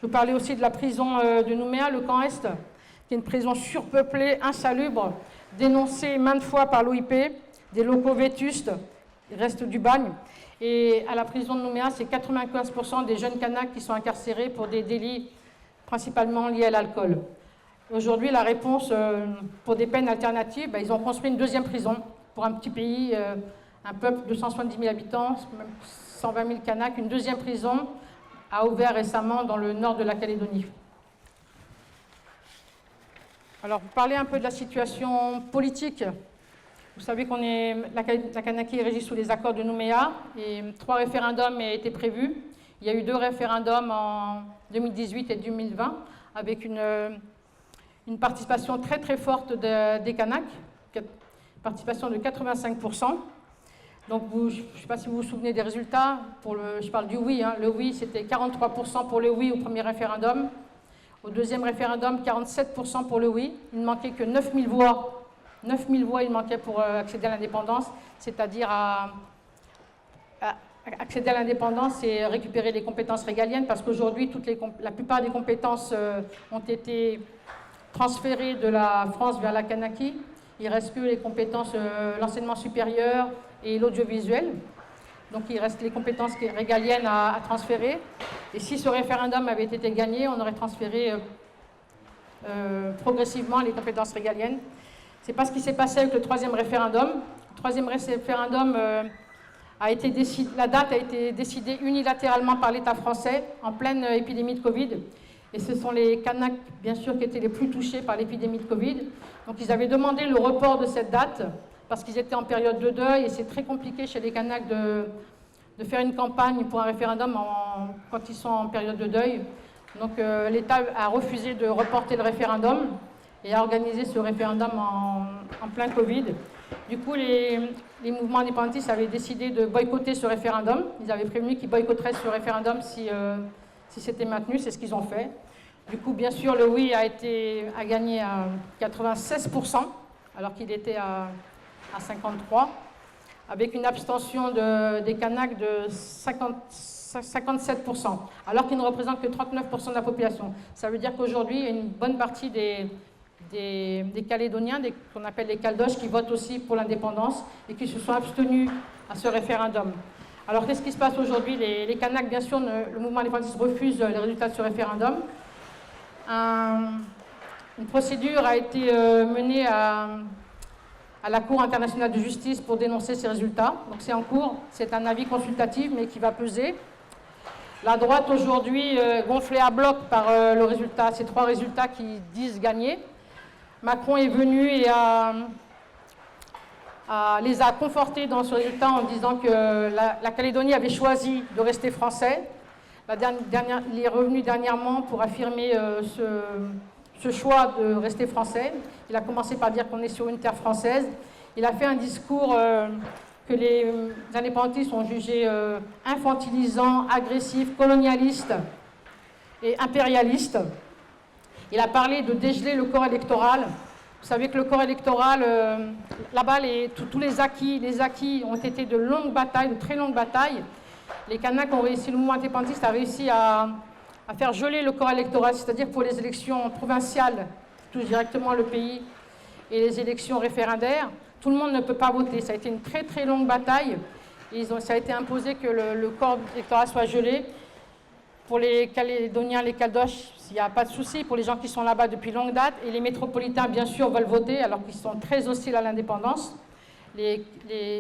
Je vous parlais aussi de la prison euh, de Nouméa, le camp Est, qui est une prison surpeuplée, insalubre, dénoncée maintes fois par l'OIP, des locaux vétustes, il reste du bagne. Et à la prison de Nouméa, c'est 95% des jeunes Kanaks qui sont incarcérés pour des délits principalement liés à l'alcool. Aujourd'hui, la réponse euh, pour des peines alternatives, bah, ils ont construit une deuxième prison pour un petit pays, euh, un peuple de 170 000 habitants, 120 000 Kanaks. Une deuxième prison a ouvert récemment dans le nord de la Calédonie. Alors, vous parlez un peu de la situation politique. Vous savez qu'on est la, Kanaki est régie sous les accords de Nouméa et trois référendums ont été prévus. Il y a eu deux référendums en 2018 et 2020 avec une, une participation très très forte des Kanaks, participation de 85%. Donc, je ne sais pas si vous vous souvenez des résultats. Je parle du oui. Hein. Le oui, c'était 43% pour le oui au premier référendum, au deuxième référendum, 47% pour le oui. Il ne manquait que 9000 voix. 9000 voix, il manquait pour euh, accéder à l'indépendance, c'est-à-dire à, accéder à l'indépendance et récupérer les compétences régaliennes, parce qu'aujourd'hui, la plupart des compétences euh, ont été transférées de la France vers la Kanaki. Il reste que les compétences, euh, l'enseignement supérieur et l'audiovisuel. Donc il reste les compétences régaliennes à, transférer. Et si ce référendum avait été gagné, on aurait transféré euh, euh, progressivement les compétences régaliennes. Ce n'est pas ce qui s'est passé avec le troisième référendum. Le troisième référendum a été décidé, la date a été décidée unilatéralement par l'État français en pleine épidémie de Covid. Et ce sont les Kanaks, bien sûr, qui étaient les plus touchés par l'épidémie de Covid. Donc ils avaient demandé le report de cette date parce qu'ils étaient en période de deuil et c'est très compliqué chez les Kanaks de, faire une campagne pour un référendum quand ils sont en période de deuil. Donc euh, l'État a refusé de reporter le référendum et a organisé ce référendum en, plein Covid. Du coup, les, mouvements indépendantistes avaient décidé de boycotter ce référendum. Ils avaient prévenu qu'ils boycotteraient ce référendum si, euh, si c'était maintenu. C'est ce qu'ils ont fait. Du coup, bien sûr, le oui a, été, a gagné à 96%, alors qu'il était à à 53, avec une abstention des Kanaks de 57%, alors qu'ils ne représentent que 39% de la population. Ça veut dire qu'aujourd'hui, une bonne partie des, des, Calédoniens, qu'on appelle les Caldoches, qui votent aussi pour l'indépendance et qui se sont abstenus à ce référendum. Alors qu'est-ce qui se passe aujourd'hui? Les, les, bien sûr, le mouvement indépendantiste refuse les résultats de ce référendum. une procédure a été euh, menée à, la Cour internationale de justice pour dénoncer ces résultats. Donc c'est en cours, c'est un avis consultatif, mais qui va peser. La droite aujourd'hui euh, gonflée à bloc par euh, le résultat, ces trois résultats qui disent gagner. Macron est venu et les a confortés dans ce résultat en disant que la, Calédonie avait choisi de rester français. Il est revenu dernièrement pour affirmer euh, ce, choix de rester français. Il a commencé par dire qu'on est sur une terre française. Il a fait un discours euh, que les indépendantistes ont jugé euh, infantilisant, agressif, colonialiste et impérialiste. Il a parlé de dégeler le corps électoral. Vous savez que le corps électoral, euh, là-bas, tous les acquis, les acquis ont été de longues batailles, de très longues batailles. Les Kanaks ont réussi, le mouvement indépendantiste a réussi à, faire geler le corps électoral, c'est-à-dire pour les élections provinciales, qui touchent directement le pays, et les élections référendaires, tout le monde ne peut pas voter. Ça a été une très très longue bataille. Ça a été imposé que le corps électoral soit gelé. Pour les Calédoniens, les Caldoches, il n'y a pas de souci. Pour les gens qui sont là-bas depuis longue date, et les métropolitains, bien sûr, veulent voter, alors qu'ils sont très hostiles à l'indépendance. Les,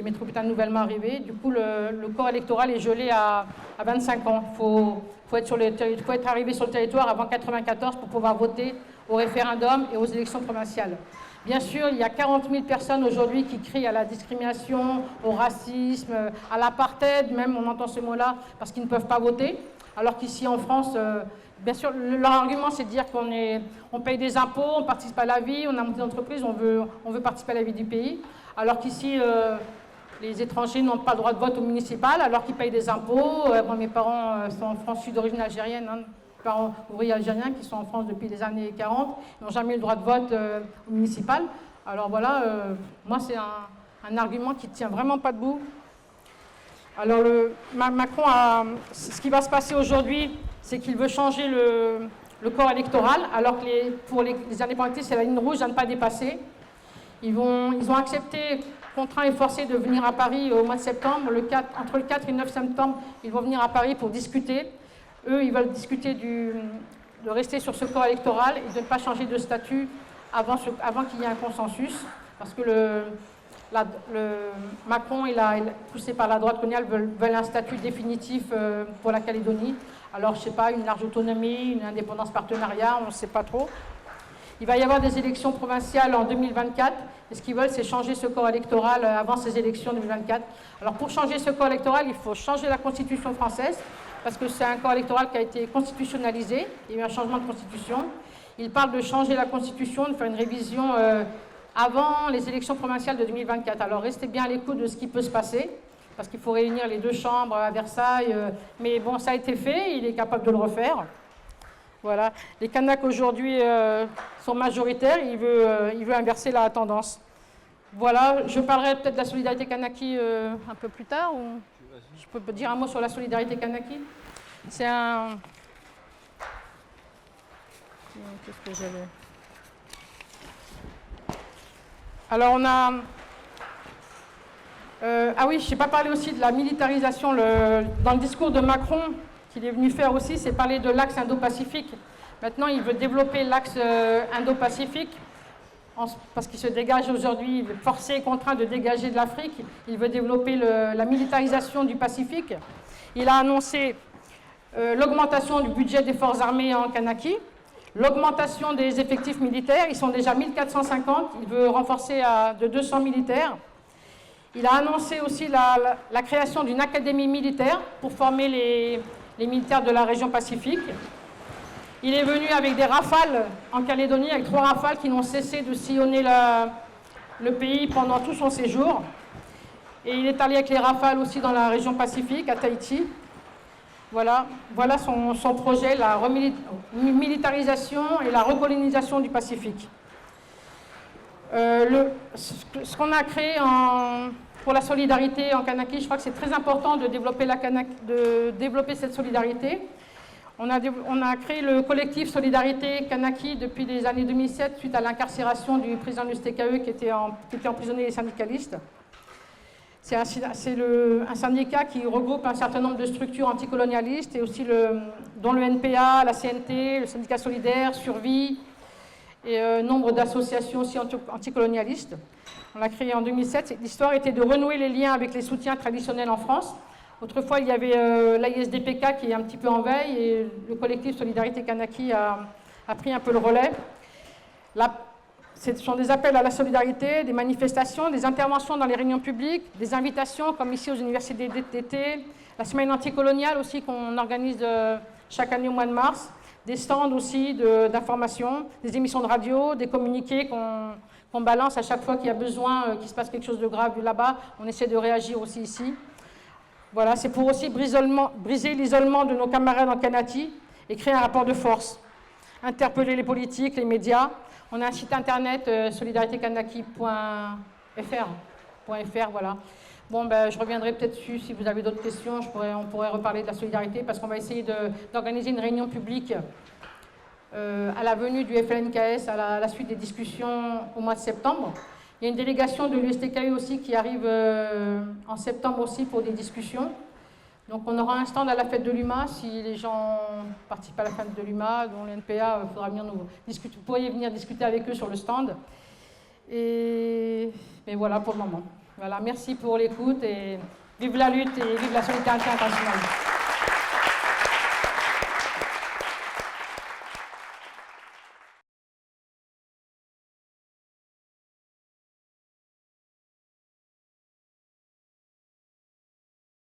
métropolitains nouvellement arrivés. Du coup, le, corps électoral est gelé à, 25 ans. Il faut, être arrivé sur le territoire avant 94 pour pouvoir voter au référendum et aux élections provinciales. Bien sûr, il y a 40 000 personnes aujourd'hui qui crient à la discrimination, au racisme, à l'apartheid, même on entend ce mot-là, parce qu'ils ne peuvent pas voter. Alors qu'ici en France, euh, bien sûr, leur argument c'est de dire qu'on on paye des impôts, on participe à la vie, on a monté une entreprise, on veut, on participer à la vie du pays. Alors qu'ici, euh, les étrangers n'ont pas le droit de vote au municipal, alors qu'ils payent des impôts. Euh, mes parents sont en France, d'origine algérienne, hein, parents ouvriers algériens qui sont en France depuis les années 40, n'ont jamais eu le droit de vote au municipal. Alors voilà, moi c'est un argument qui ne tient vraiment pas debout. Alors Macron a, ce qui va se passer aujourd'hui, c'est qu'il veut changer le, corps électoral, alors que pour les, indépendantistes, c'est la ligne rouge à ne pas dépasser. Ils, vont, ils ont accepté, contraints et forcés, de venir à Paris au mois de septembre. Le 4, entre le 4 et le 9 septembre, ils vont venir à Paris pour discuter. Eux, ils veulent discuter de rester sur ce corps électoral et de ne pas changer de statut avant, avant qu'il y ait un consensus. Parce que le, le, Macron, il a, poussé par la droite coloniale, veulent, un statut définitif euh, pour la Calédonie. Alors, je ne sais pas, une large autonomie, une indépendance partenariat, on ne sait pas trop. Il va y avoir des élections provinciales en 2024. Et ce qu'ils veulent, c'est changer ce corps électoral euh, avant ces élections 2024. Alors, pour changer ce corps électoral, il faut changer la Constitution française, parce que c'est un corps électoral qui a été constitutionnalisé. Il y a eu un changement de Constitution. Il parle de changer la Constitution, de faire une révision euh, avant les élections provinciales de 2024. Alors restez bien à l'écoute de ce qui peut se passer, parce qu'il faut réunir les deux chambres à Versailles. Euh, mais bon, ça a été fait, il est capable de le refaire. Voilà. Les Kanaks aujourd'hui euh, sont majoritaires, il veut, euh, il veut inverser la tendance. Voilà, je parlerai peut-être de la solidarité Kanaki un peu plus tard. Ou... Je peux dire un mot sur la solidarité Kanaki? C'est un. Qu'est-ce que j'avais? Alors on a... Euh, ah oui, je n'ai pas parlé aussi de la militarisation. dans le discours de Macron, qu'il est venu faire aussi, c'est parler de l'axe Indo-Pacifique. Maintenant, il veut développer l'axe euh, Indo-Pacifique parce qu'il se dégage aujourd'hui, forcé et contraint de dégager de l'Afrique. Il veut développer la militarisation du Pacifique. Il a annoncé euh, l'augmentation du budget des forces armées en Kanaki. L'augmentation des effectifs militaires, ils sont déjà 1450, il veut renforcer de 200 militaires. Il a annoncé aussi la, création d'une académie militaire pour former les, militaires de la région Pacifique. Il est venu avec des rafales en Calédonie, avec trois rafales qui n'ont cessé de sillonner le pays pendant tout son séjour. Et il est allé avec les rafales aussi dans la région Pacifique, à Tahiti. Voilà, voilà son, projet, la militarisation et la recolonisation du Pacifique. Euh, ce qu'on a créé pour la solidarité en Kanaki. Je crois que c'est très important de développer, cette solidarité. On a, créé le collectif Solidarité Kanaki depuis les années 2007 suite à l'incarcération du président du STKE qui était, en, qui était emprisonné les syndicalistes. C'est un, syndicat qui regroupe un certain nombre de structures anticolonialistes et aussi dont le NPA, la CNT, le syndicat solidaire, Survie et euh, nombre d'associations aussi anticolonialistes. On l'a créé en 2007. L'histoire était de renouer les liens avec les soutiens traditionnels en France. Autrefois, il y avait euh, qui est un petit peu en veille et le collectif Solidarité Kanaki a, pris un peu le relais. Ce sont des appels à la solidarité, des manifestations, des interventions dans les réunions publiques, des invitations comme ici aux universités d'été, la semaine anticoloniale aussi qu'on organise euh, chaque année au mois de mars, des stands aussi d'information, des émissions de radio, des communiqués qu'on balance à chaque fois qu'il y a besoin, euh, qu'il se passe quelque chose de grave là-bas. On essaie de réagir aussi ici. Voilà, c'est pour aussi briser l'isolement de nos camarades en Canati et créer un rapport de force. Interpeller les politiques, les médias. On a un site internet euh, solidaritékanaki.fr. voilà. Bon, ben, je reviendrai peut-être dessus si vous avez d'autres questions. On pourrait reparler de la solidarité parce qu'on va essayer d'organiser une réunion publique euh, à la venue du FLNKS, à la, suite des discussions au mois de septembre. Il y a une délégation de l'USTKU aussi qui arrive euh, en septembre aussi pour des discussions. Donc on aura un stand à la fête de l'UMA. Si les gens participent à la fête de l'UMA, dont l'NPA, euh, faudra venir nous discuter. Vous pourriez venir discuter avec eux sur le stand. Et, et voilà pour le moment. Merci pour l'écoute et vive la lutte et vive la solidarité internationale.